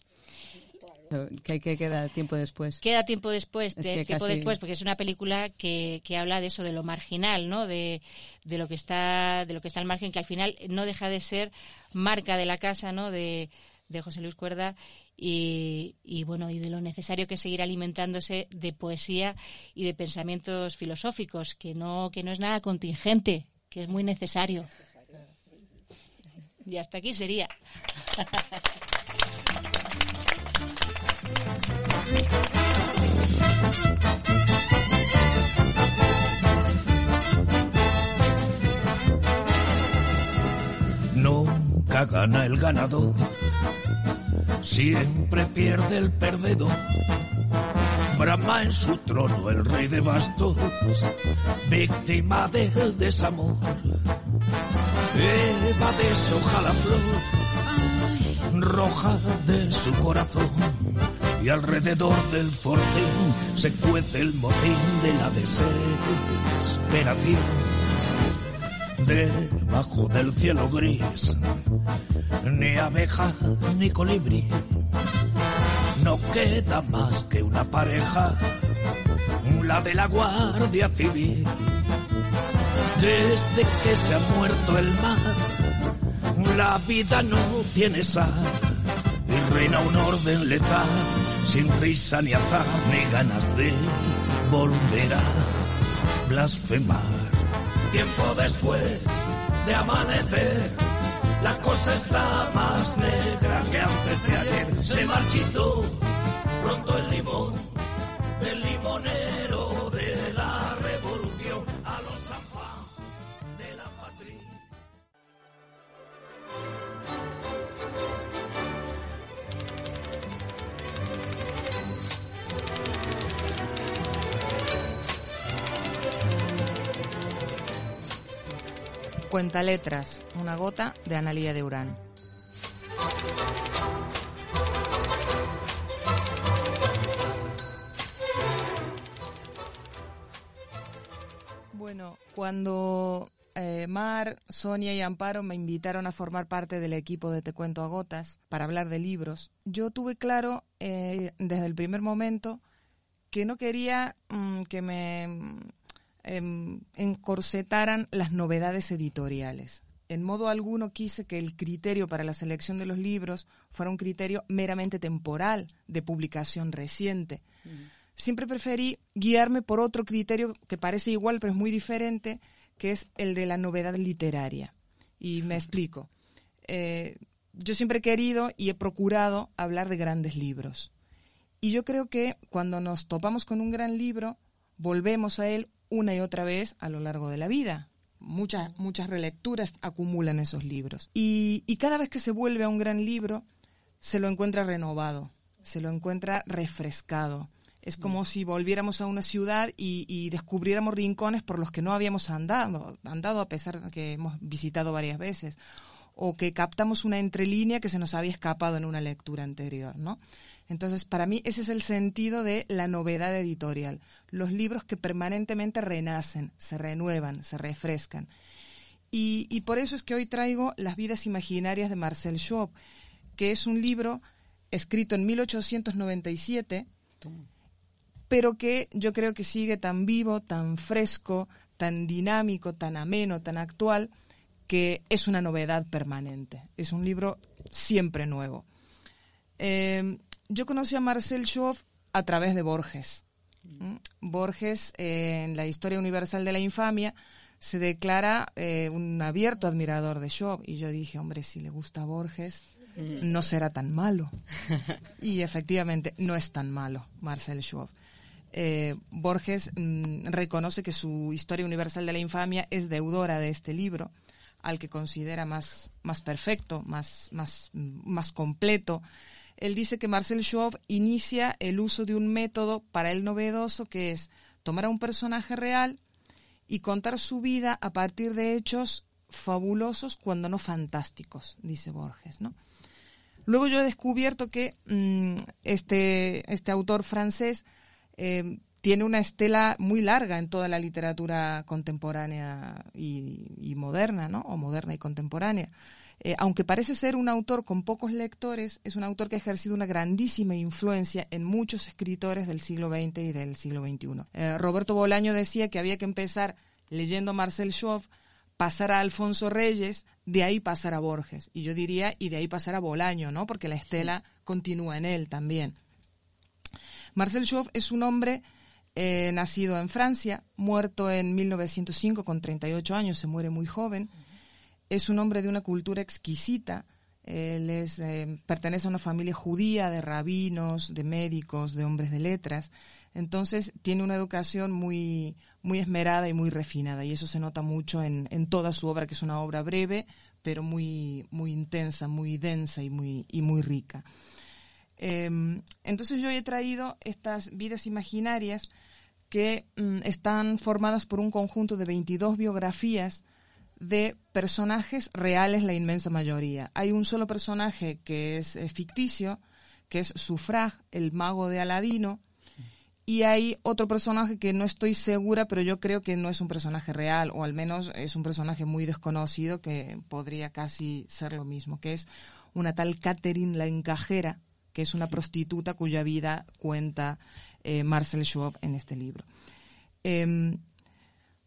Que, que queda tiempo después. Queda tiempo después, Es de- que tiempo casi- después, porque es una película que, que habla de eso, de lo marginal, ¿no? De, de lo que está, de lo que está al margen, que al final no deja de ser marca de la casa, ¿no? De, de José Luis Cuerda y, y bueno y de lo necesario que es seguir alimentándose de poesía y de pensamientos filosóficos, que no que no es nada contingente, que es muy necesario. Y hasta aquí sería. Nunca gana el ganador, siempre pierde el perdedor. Brahma en su trono, el rey de bastos, víctima del desamor. Eva deshoja la flor, roja de su corazón, y alrededor del fortín se cuece el motín de la desesperación debajo del cielo gris, ni abeja ni colibrí. No queda más que una pareja, la de la Guardia Civil. Desde que se ha muerto el mar, la vida no tiene sal y reina un orden letal, sin risa ni azar, ni ganas de volver a blasfemar. Tiempo después de amanecer, la cosa está más negra que antes de ayer. Se marchitó pronto el limón del limonero Cuenta letras, una gota de Analía de Urán. Bueno, cuando eh, Mar, Sonia y Amparo me invitaron a formar parte del equipo de Te Cuento a Gotas para hablar de libros, yo tuve claro eh, desde el primer momento que no quería mm, que me mm, em, encorsetaran las novedades editoriales. En modo alguno quise que el criterio para la selección de los libros fuera un criterio meramente temporal, de publicación reciente. Siempre preferí guiarme por otro criterio que parece igual pero es muy diferente, que es el de la novedad literaria. Y me explico. Eh, yo siempre he querido y he procurado hablar de grandes libros. Y yo creo que cuando nos topamos con un gran libro, volvemos a él una y otra vez a lo largo de la vida. Muchas, muchas relecturas acumulan esos libros. Y, y cada vez que se vuelve a un gran libro, se lo encuentra renovado, se lo encuentra refrescado. Es como si volviéramos a una ciudad y, y descubriéramos rincones por los que no habíamos andado, andado a pesar de que hemos visitado varias veces, o que captamos una entrelínea que se nos había escapado en una lectura anterior, ¿no? Entonces, para mí ese es el sentido de la novedad editorial. Los libros que permanentemente renacen, se renuevan, se refrescan. Y, y por eso es que hoy traigo Las vidas imaginarias de Marcel Schwab, que es un libro escrito en 1897, pero que yo creo que sigue tan vivo, tan fresco, tan dinámico, tan ameno, tan actual, que es una novedad permanente. Es un libro siempre nuevo. Eh, yo conocí a Marcel Schwab a través de Borges. ¿Mm? Borges, eh, en la Historia Universal de la Infamia, se declara eh, un abierto admirador de Schwab. Y yo dije, hombre, si le gusta Borges, no será tan malo. Y efectivamente, no es tan malo Marcel Schwab. Eh, Borges mm, reconoce que su Historia Universal de la Infamia es deudora de este libro, al que considera más, más perfecto, más, más, más completo. Él dice que Marcel Schwab inicia el uso de un método para él novedoso que es tomar a un personaje real y contar su vida a partir de hechos fabulosos cuando no fantásticos, dice Borges, ¿no? Luego yo he descubierto que mm, este, este autor francés eh, tiene una estela muy larga en toda la literatura contemporánea y, y moderna, ¿no? O moderna y contemporánea. Eh, aunque parece ser un autor con pocos lectores, es un autor que ha ejercido una grandísima influencia en muchos escritores del siglo XX y del siglo XXI. Eh, Roberto Bolaño decía que había que empezar leyendo a Marcel Schwab, pasar a Alfonso Reyes, de ahí pasar a Borges. Y yo diría, y de ahí pasar a Bolaño, ¿no? Porque la estela continúa en él también. Marcel Schwab es un hombre eh, nacido en Francia, muerto en 1905 con 38 años, se muere muy joven. Es un hombre de una cultura exquisita. Él es, eh, pertenece a una familia judía de rabinos, de médicos, de hombres de letras. Entonces tiene una educación muy, muy esmerada y muy refinada y eso se nota mucho en, en toda su obra, que es una obra breve, pero muy, muy intensa, muy densa y muy, y muy rica. Em, entonces yo he traído estas vidas imaginarias que mm, están formadas por un conjunto de 22 biografías de personajes reales, la inmensa mayoría. Hay un solo personaje que es eh, ficticio, que es Sufrag, el mago de Aladino, y hay otro personaje que no estoy segura, pero yo creo que no es un personaje real, o al menos es un personaje muy desconocido que podría casi ser lo mismo, que es una tal Catherine la encajera, que es una prostituta cuya vida cuenta eh, Marcel Schwab en este libro. Em,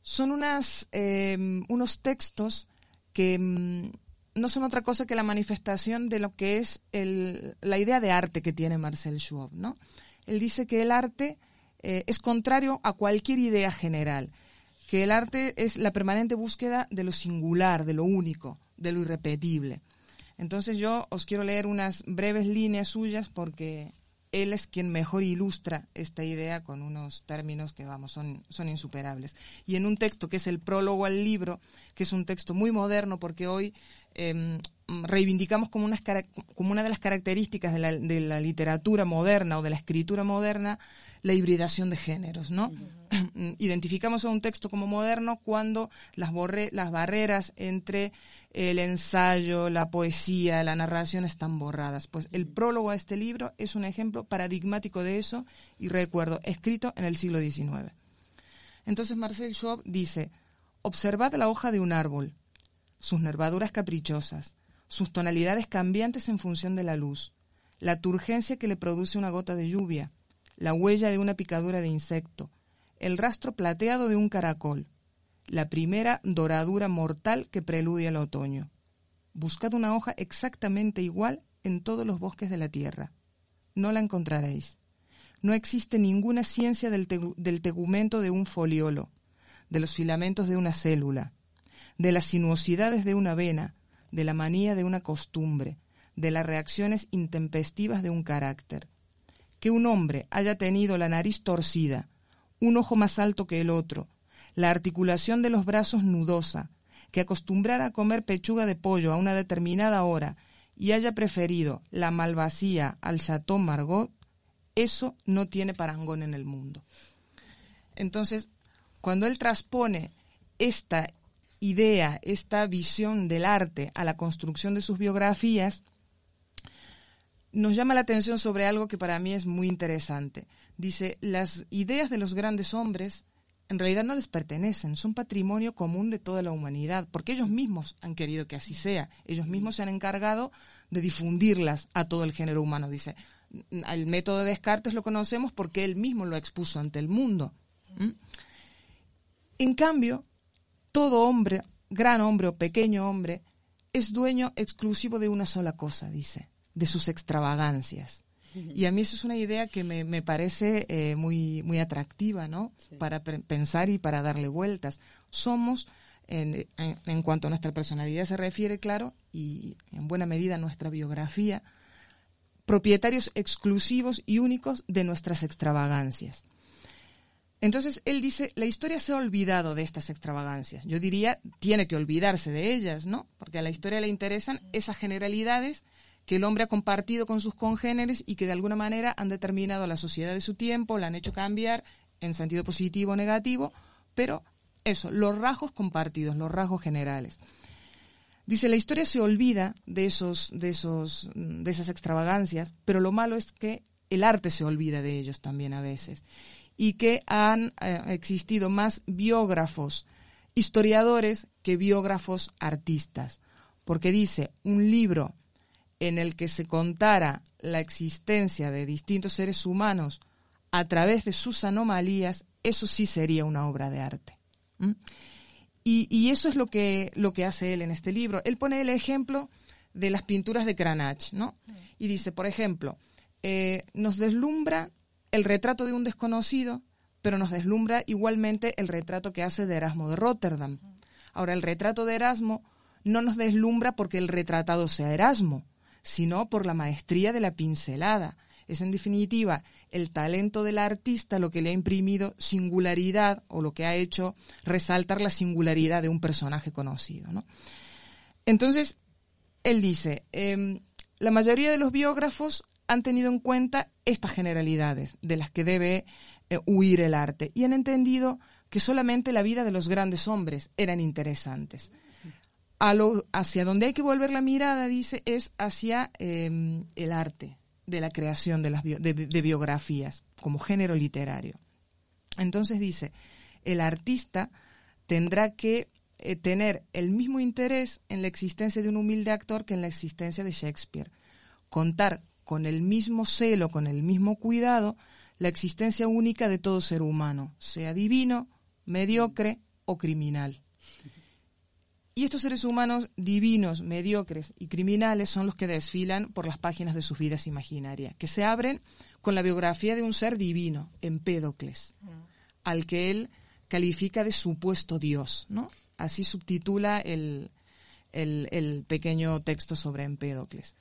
son unas, em, unos textos que em, no son otra cosa que la manifestación de lo que es la idea de arte que tiene Marcel Schwab. ¿no? Él dice que el arte eh, es contrario a cualquier idea general, que el arte es la permanente búsqueda de lo singular, de lo único, de lo irrepetible. Entonces yo os quiero leer unas breves líneas suyas porque él es quien mejor ilustra esta idea con unos términos que, vamos, son, son insuperables. Y en un texto que es el prólogo al libro, que es un texto muy moderno porque hoy em, reivindicamos como, como, una de las características de la, de la literatura moderna o de la escritura moderna la hibridación de géneros, ¿no? Identificamos a un texto como moderno cuando las, las barreras entre el ensayo, la poesía, la narración están borradas. Pues el prólogo a este libro es un ejemplo paradigmático de eso y recuerdo, escrito en el siglo XIX. Entonces Marcel Schwab dice, observad la hoja de un árbol, sus nervaduras caprichosas, sus tonalidades cambiantes en función de la luz, la turgencia que le produce una gota de lluvia, la huella de una picadura de insecto, el rastro plateado de un caracol, la primera doradura mortal que preludia el otoño. Buscad una hoja exactamente igual en todos los bosques de la tierra. No la encontraréis. No existe ninguna ciencia del, del tegumento de un foliolo, de los filamentos de una célula, de las sinuosidades de una vena, de la manía de una costumbre, de las reacciones intempestivas de un carácter que un hombre haya tenido la nariz torcida, un ojo más alto que el otro, la articulación de los brazos nudosa, que acostumbrara a comer pechuga de pollo a una determinada hora y haya preferido la malvasía al Chateau Margot, eso no tiene parangón en el mundo. Entonces, cuando él transpone esta idea, esta visión del arte a la construcción de sus biografías, nos llama la atención sobre algo que para mí es muy interesante. Dice, las ideas de los grandes hombres en realidad no les pertenecen, son patrimonio común de toda la humanidad, porque ellos mismos han querido que así sea, ellos mismos se han encargado de difundirlas a todo el género humano. Dice, el método de Descartes lo conocemos porque él mismo lo expuso ante el mundo. ¿Mm? En cambio, todo hombre, gran hombre o pequeño hombre, es dueño exclusivo de una sola cosa, dice, de sus extravagancias. Y a mí eso es una idea que me, parece eh, muy, muy atractiva, ¿no? Para pensar y para darle vueltas. Somos, en, en, cuanto a nuestra personalidad se refiere, claro, y en buena medida nuestra biografía, propietarios exclusivos y únicos de nuestras extravagancias. Entonces, él dice, la historia se ha olvidado de estas extravagancias. Yo diría, tiene que olvidarse de ellas, ¿no? Porque a la historia le interesan esas generalidades que el hombre ha compartido con sus congéneres y que de alguna manera han determinado la sociedad de su tiempo, la han hecho cambiar en sentido positivo o negativo, pero eso, los rasgos compartidos, los rasgos generales. Dice, la historia se olvida de esos, de esos, de esas extravagancias, pero lo malo es que el arte se olvida de ellos también a veces. Y que han eh, existido más biógrafos historiadores que biógrafos artistas porque dice un libro en el que se contara la existencia de distintos seres humanos a través de sus anomalías, eso sí sería una obra de arte. y eso es lo que, lo que hace él en este libro. Él pone el ejemplo de las pinturas de Cranach, ¿no? Y dice, por ejemplo, eh, nos deslumbra el retrato de un desconocido, pero nos deslumbra igualmente el retrato que hace de Erasmo de Rotterdam. Ahora, el retrato de Erasmo no nos deslumbra porque el retratado sea Erasmo, sino por la maestría de la pincelada. Es en definitiva el talento del artista lo que le ha imprimido singularidad o lo que ha hecho resaltar la singularidad de un personaje conocido. ¿no? Entonces, él dice, em, la mayoría de los biógrafos han tenido en cuenta estas generalidades de las que debe eh, huir el arte y han entendido que solamente la vida de los grandes hombres eran interesantes. Hacia donde hay que volver la mirada, dice, es hacia em, el arte de la creación de, las bio- de biografías como género literario. Entonces dice, el artista tendrá que eh, tener el mismo interés en la existencia de un humilde actor que en la existencia de Shakespeare. Contar con el mismo celo, con el mismo cuidado, la existencia única de todo ser humano, sea divino, mediocre o criminal. Y estos seres humanos divinos, mediocres y criminales son los que desfilan por las páginas de sus vidas imaginarias, que se abren con la biografía de un ser divino, Empédocles, al que él califica de supuesto Dios, ¿no? Así subtitula el, el- el pequeño texto sobre Empédocles.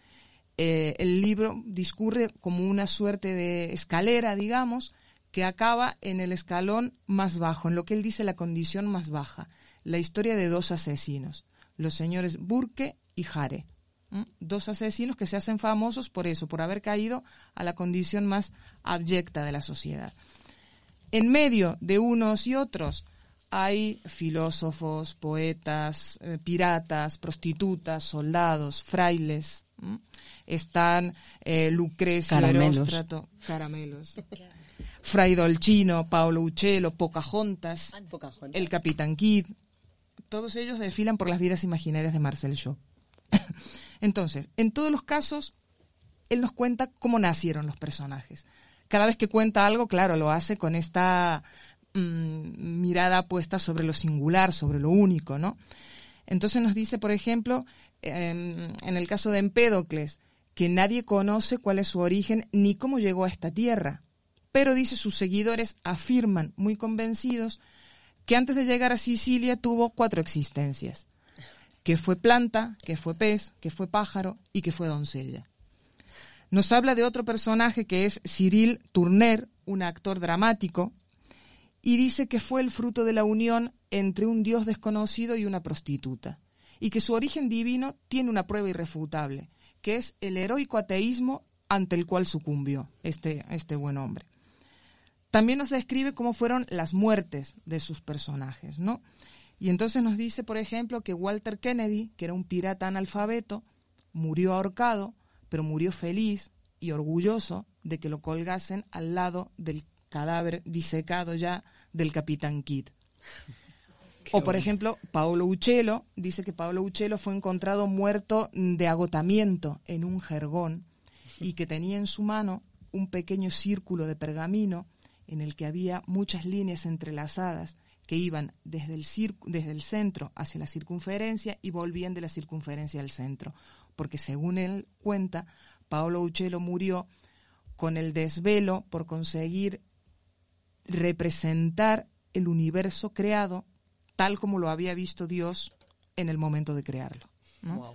Eh, el libro discurre como una suerte de escalera, digamos, que acaba en el escalón más bajo, en lo que él dice la condición más baja, la historia de dos asesinos, los señores Burke y Jare. ¿m? Dos asesinos que se hacen famosos por eso, por haber caído a la condición más abyecta de la sociedad. En medio de unos y otros hay filósofos, poetas, eh, piratas, prostitutas, soldados, frailes. Están eh, Lucrecio, Caramelos. Eróstrato, caramelos. Fray Dolcino, Paolo Uccello, Pocahontas, el Capitán Kidd. Todos ellos desfilan por las vidas imaginarias de Marcel Shaw. Entonces, en todos los casos, él nos cuenta cómo nacieron los personajes. Cada vez que cuenta algo, claro, lo hace con esta mm, mirada puesta sobre lo singular, sobre lo único, ¿no? Entonces nos dice, por ejemplo, em, en el caso de Empédocles, que nadie conoce cuál es su origen ni cómo llegó a esta tierra. Pero dice, sus seguidores afirman, muy convencidos, que antes de llegar a Sicilia tuvo cuatro existencias, que fue planta, que fue pez, que fue pájaro y que fue doncella. Nos habla de otro personaje que es Cyril Tourner, un actor dramático, y dice que fue el fruto de la unión entre un dios desconocido y una prostituta, y que su origen divino tiene una prueba irrefutable, que es el heroico ateísmo ante el cual sucumbió este, este buen hombre. También nos describe cómo fueron las muertes de sus personajes, ¿no? Y entonces nos dice, por ejemplo, que Walter Kennedy, que era un pirata analfabeto, murió ahorcado, pero murió feliz y orgulloso de que lo colgasen al lado del cadáver disecado ya del capitán Kidd. O, por ejemplo, Paolo Uccello dice que Paolo Uccello fue encontrado muerto de agotamiento en un jergón y que tenía en su mano un pequeño círculo de pergamino en el que había muchas líneas entrelazadas que iban desde el, desde el centro hacia la circunferencia y volvían de la circunferencia al centro. Porque según él cuenta, Paolo Uccello murió con el desvelo por conseguir representar el universo creado tal como lo había visto Dios en el momento de crearlo. ¿no?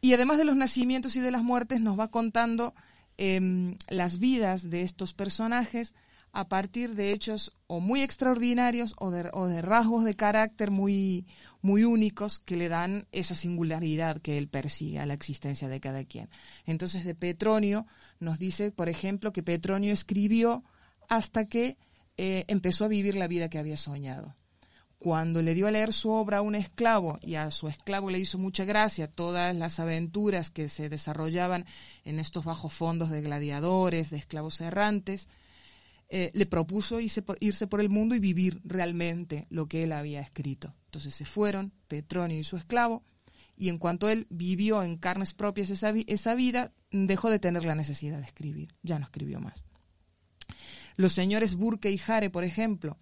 Y además de los nacimientos y de las muertes, nos va contando em, las vidas de estos personajes a partir de hechos o muy extraordinarios o de, o de rasgos de carácter muy, muy únicos que le dan esa singularidad que él persigue a la existencia de cada quien. Entonces, de Petronio nos dice, por ejemplo, que Petronio escribió hasta que eh, empezó a vivir la vida que había soñado cuando le dio a leer su obra a un esclavo y a su esclavo le hizo mucha gracia todas las aventuras que se desarrollaban en estos bajos fondos de gladiadores, de esclavos errantes, eh, le propuso irse por, el mundo y vivir realmente lo que él había escrito. Entonces se fueron, Petronio y su esclavo, y en cuanto él vivió en carnes propias esa, esa vida, dejó de tener la necesidad de escribir, ya no escribió más. Los señores Burke y Hare, por ejemplo,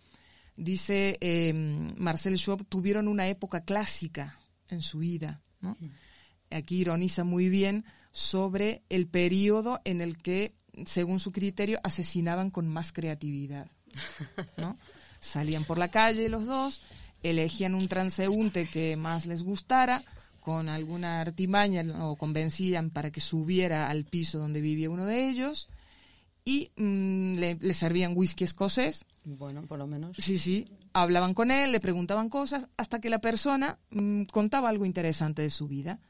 dice eh, Marcel Schwab, tuvieron una época clásica en su vida. ¿no? Aquí ironiza muy bien sobre el periodo en el que, según su criterio, asesinaban con más creatividad. ¿no? Salían por la calle los dos, elegían un transeúnte que más les gustara, con alguna artimaña o convencían para que subiera al piso donde vivía uno de ellos y mm, le, le servían whisky escocés. Bueno, por lo menos. Sí, sí. Hablaban con él, le preguntaban cosas, hasta que la persona mm, contaba algo interesante de su vida.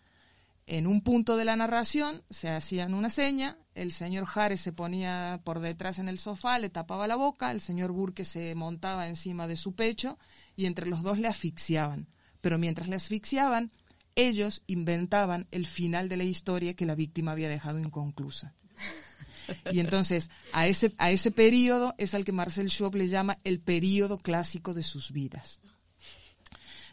En un punto de la narración se hacían una seña, el señor Jare se ponía por detrás en el sofá, le tapaba la boca, el señor Burke se montaba encima de su pecho y entre los dos le asfixiaban. Pero mientras le asfixiaban, ellos inventaban el final de la historia que la víctima había dejado inconclusa. Y entonces, a ese, a ese periodo es al que Marcel Schwab le llama el periodo clásico de sus vidas.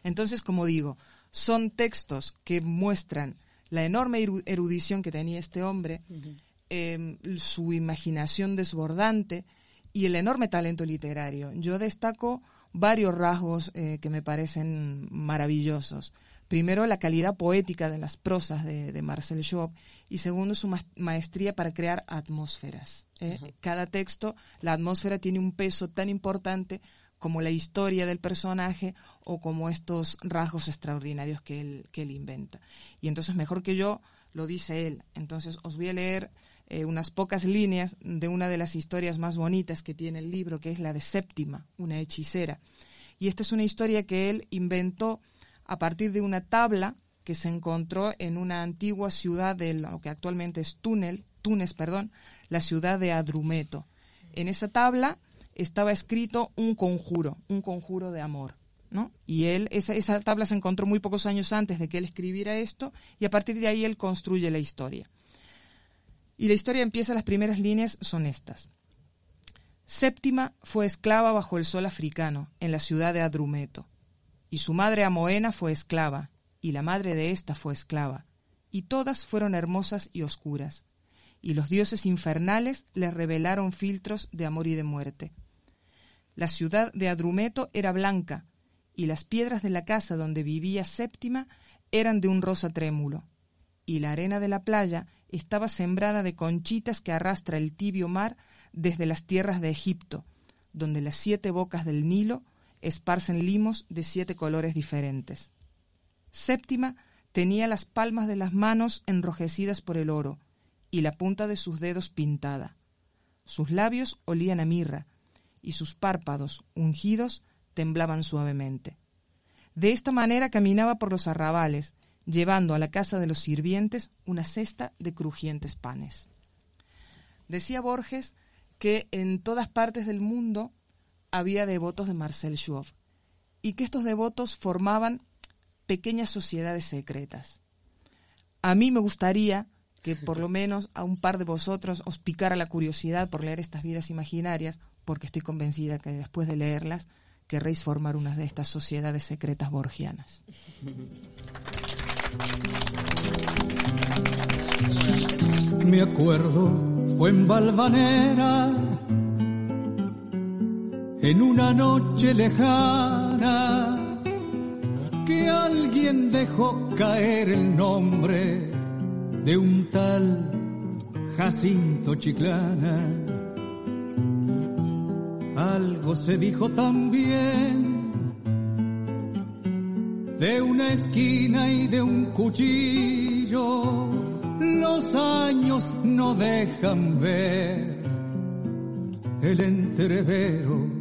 Entonces, como digo, son textos que muestran la enorme eru- erudición que tenía este hombre, eh, su imaginación desbordante y el enorme talento literario. Yo destaco varios rasgos eh, que me parecen maravillosos. Primero, la calidad poética de las prosas de, de Marcel Schwab y segundo, su ma- maestría para crear atmósferas. ¿eh? Cada texto, la atmósfera tiene un peso tan importante como la historia del personaje o como estos rasgos extraordinarios que él, que él inventa. Y entonces, mejor que yo, lo dice él. Entonces, os voy a leer eh, unas pocas líneas de una de las historias más bonitas que tiene el libro, que es la de Séptima, una hechicera. Y esta es una historia que él inventó a partir de una tabla que se encontró en una antigua ciudad de lo que actualmente es Túnel, Túnez, perdón, la ciudad de Adrumeto. En esa tabla estaba escrito un conjuro, un conjuro de amor. ¿no? Y él, esa, esa tabla se encontró muy pocos años antes de que él escribiera esto, y a partir de ahí él construye la historia. Y la historia empieza, las primeras líneas son estas. Séptima fue esclava bajo el sol africano, en la ciudad de Adrumeto. Y su madre Amoena fue esclava, y la madre de ésta fue esclava, y todas fueron hermosas y oscuras. Y los dioses infernales les revelaron filtros de amor y de muerte. La ciudad de Adrumeto era blanca, y las piedras de la casa donde vivía Séptima eran de un rosa trémulo, y la arena de la playa estaba sembrada de conchitas que arrastra el tibio mar desde las tierras de Egipto, donde las siete bocas del Nilo esparcen limos de siete colores diferentes. Séptima tenía las palmas de las manos enrojecidas por el oro y la punta de sus dedos pintada. Sus labios olían a mirra y sus párpados, ungidos, temblaban suavemente. De esta manera caminaba por los arrabales, llevando a la casa de los sirvientes una cesta de crujientes panes. Decía Borges que en todas partes del mundo había devotos de Marcel Schwab y que estos devotos formaban pequeñas sociedades secretas. A mí me gustaría que por lo menos a un par de vosotros os picara la curiosidad por leer estas vidas imaginarias, porque estoy convencida que después de leerlas querréis formar una de estas sociedades secretas borgianas. Me acuerdo, fue en Valvanera, en una noche lejana, que alguien dejó caer el nombre de un tal Jacinto Chiclana. Algo se dijo también de una esquina y de un cuchillo. Los años no dejan ver el entrevero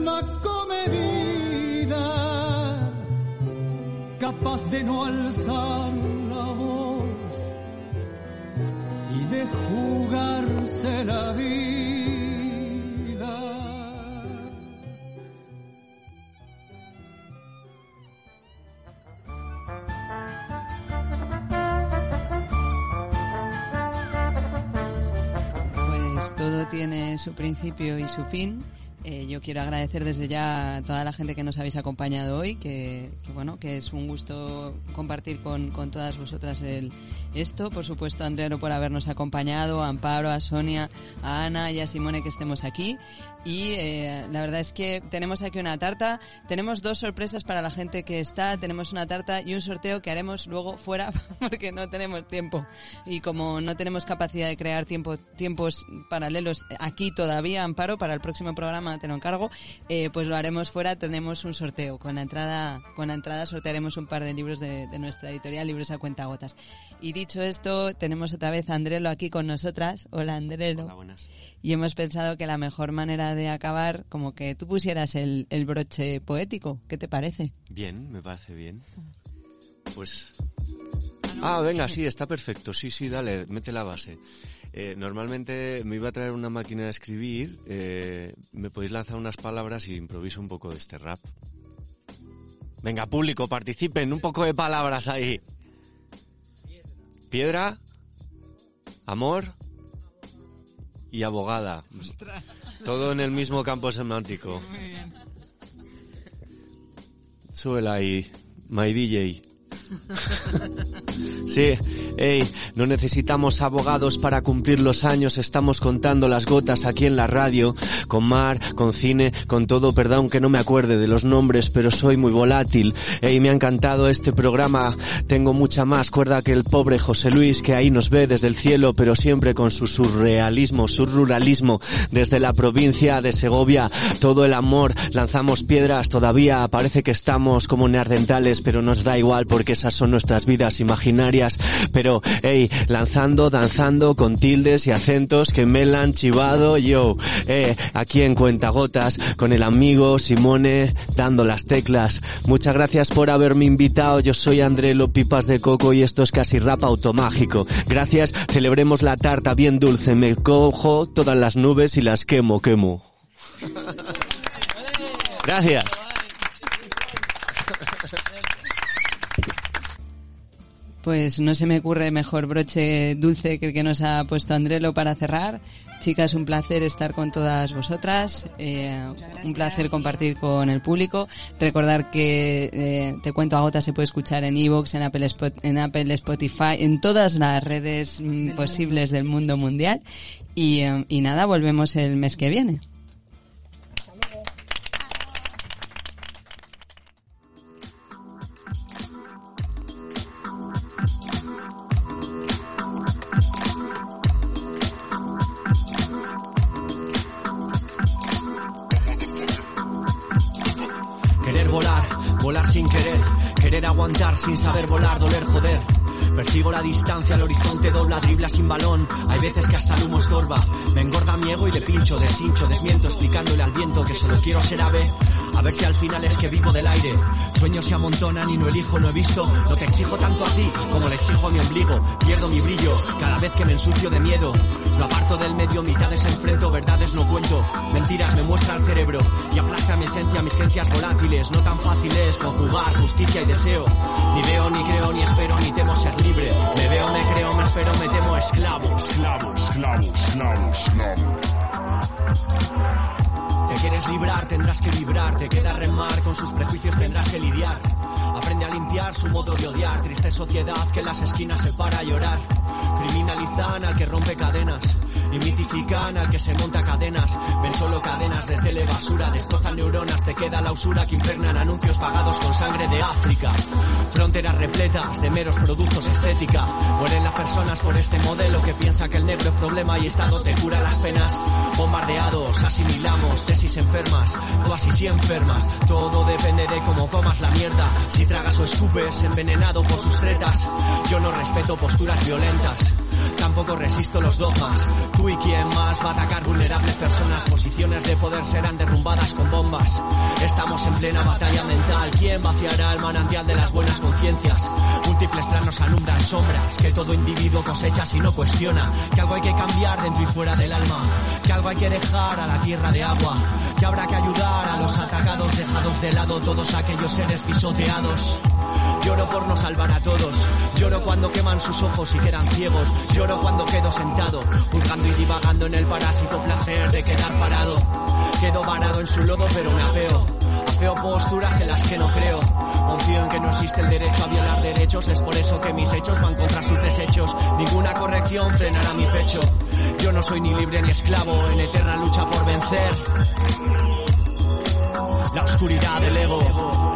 alma comedida, capaz de no alzar la voz y de jugarse la vida. Pues todo tiene su principio y su fin. Eh, yo quiero agradecer desde ya a toda la gente que nos habéis acompañado hoy, que, bueno, que es un gusto compartir con, con todas vosotras el, esto. Por supuesto, a Andrero por habernos acompañado, a Amparo, a Sonia, a Ana y a Simone que estemos aquí. Y eh, la verdad es que tenemos aquí una tarta. Tenemos dos sorpresas para la gente que está. Tenemos una tarta y un sorteo que haremos luego fuera porque no tenemos tiempo. Y como no tenemos capacidad de crear tiempo, tiempos paralelos aquí todavía, Amparo, para el próximo programa te lo encargo, eh, pues lo haremos fuera. Tenemos un sorteo. Con la entrada, con la entrada sortearemos un par de libros de, de nuestra editorial, libros a cuenta gotas. Y dicho esto, tenemos otra vez a Andrelo aquí con nosotras. Hola, Andrelo. Hola, buenas. Y hemos pensado que la mejor manera de acabar, como que tú pusieras el, el broche poético. ¿Qué te parece? Bien, me parece bien. Pues... Ah, venga, sí, está perfecto. Sí, sí, dale, mete la base. Eh, normalmente me iba a traer una máquina de escribir. eh, me podéis lanzar unas palabras y improviso un poco de este rap. Venga, público, participen. Un poco de palabras ahí. Piedra, amor y abogada. Todo en el mismo campo semántico. Súbela ahí, my DJ. Sí, ey, no necesitamos abogados para cumplir los años, estamos contando las gotas aquí en la radio, con mar, con cine, con todo, perdón que no me acuerde de los nombres, pero soy muy volátil. Ey, me ha encantado este programa, tengo mucha más cuerda que el pobre José Luis, que ahí nos ve desde el cielo, pero siempre con su surrealismo, su ruralismo, desde la provincia de Segovia, todo el amor, lanzamos piedras, todavía parece que estamos como neardentales, pero nos da igual porque esas son nuestras vidas imaginarias, pero hey, lanzando, danzando con tildes y acentos que me la han chivado yo, eh, aquí en Cuentagotas, con el amigo Simone dando las teclas. Muchas gracias por haberme invitado, yo soy Andrelo Pipas de Coco y esto es casi rap automágico. Gracias, celebremos la tarta bien dulce, me cojo todas las nubes y las quemo, quemo. Gracias. Pues no se me ocurre mejor broche dulce que el que nos ha puesto Andrelo para cerrar. Chicas, un placer estar con todas vosotras, eh, un placer compartir con el público. Recordar que eh, Te Cuento a Gota se puede escuchar en Evox, en Apple, Spot- en Apple, Spotify, en todas las redes mm, posibles del mundo mundial. Y, eh, y nada, volvemos el mes que viene. Aguantar sin saber volar, doler, joder. Persigo la distancia, al horizonte dobla, dribla sin balón. Hay veces que hasta el humo estorba. Me engorda mi ego y le pincho, deshincho, desmiento, explicándole al viento que solo quiero ser ave. A ver si al final es que vivo del aire. Sueños se amontonan y no elijo, no he visto. No te exijo tanto a ti como le exijo a mi ombligo. Pierdo mi brillo cada vez que me ensucio de miedo. Lo aparto del medio, mitades enfrento, verdades no cuento. Mentiras me muestra el cerebro y aplasta mi esencia, mis creencias volátiles. No tan fáciles conjugar justicia y deseo. Ni veo, ni creo, ni espero, ni temo ser libre. Me veo, me creo, me espero, me temo esclavo. Esclavo, esclavo, esclavo, esclavo. Te quieres librar, tendrás que vibrar. Te queda remar, con sus prejuicios tendrás que lidiar. Aprende a limpiar su modo de odiar. Triste sociedad que en las esquinas se para a llorar. Criminalizan al que rompe cadenas. Y mitifican al que se monta cadenas. Ven solo cadenas de telebasura. Destrozan neuronas, te queda la usura que impregnan anuncios pagados con sangre de África. Fronteras repletas de meros productos estética. Mueren las personas por este modelo que piensa que el negro es problema y Estado te cura las penas. Bombardeados, asimilamos tesis enfermas, o así sí enfermas. Todo depende de cómo comas la mierda. Si tragas o escupes, envenenado por sus tretas. Yo no respeto posturas violentas. Tampoco resisto los dogmas. Tú y quién más va a atacar vulnerables personas. Posiciones de poder serán derrumbadas con bombas. Estamos en plena batalla mental. ¿Quién vaciará el manantial de las buenas conciencias? Múltiples planos alumbran sombras que todo individuo cosecha si no cuestiona. Que algo hay que cambiar dentro y fuera del alma. Que algo hay que dejar a la tierra de agua. Que habrá que ayudar a los atacados, dejados de lado todos aquellos seres pisoteados. Lloro por no salvar a todos. Lloro cuando queman sus ojos y quedan ciegos. Lloro cuando quedo sentado, juzgando y divagando en el parásito placer de quedar parado. Quedo varado en su lodo, pero me apeo. Apeo posturas en las que no creo. Confío en que no existe el derecho a violar derechos. Es por eso que mis hechos van contra sus desechos. Ninguna corrección frenará mi pecho. Yo no soy ni libre ni esclavo en eterna lucha por vencer la oscuridad del ego.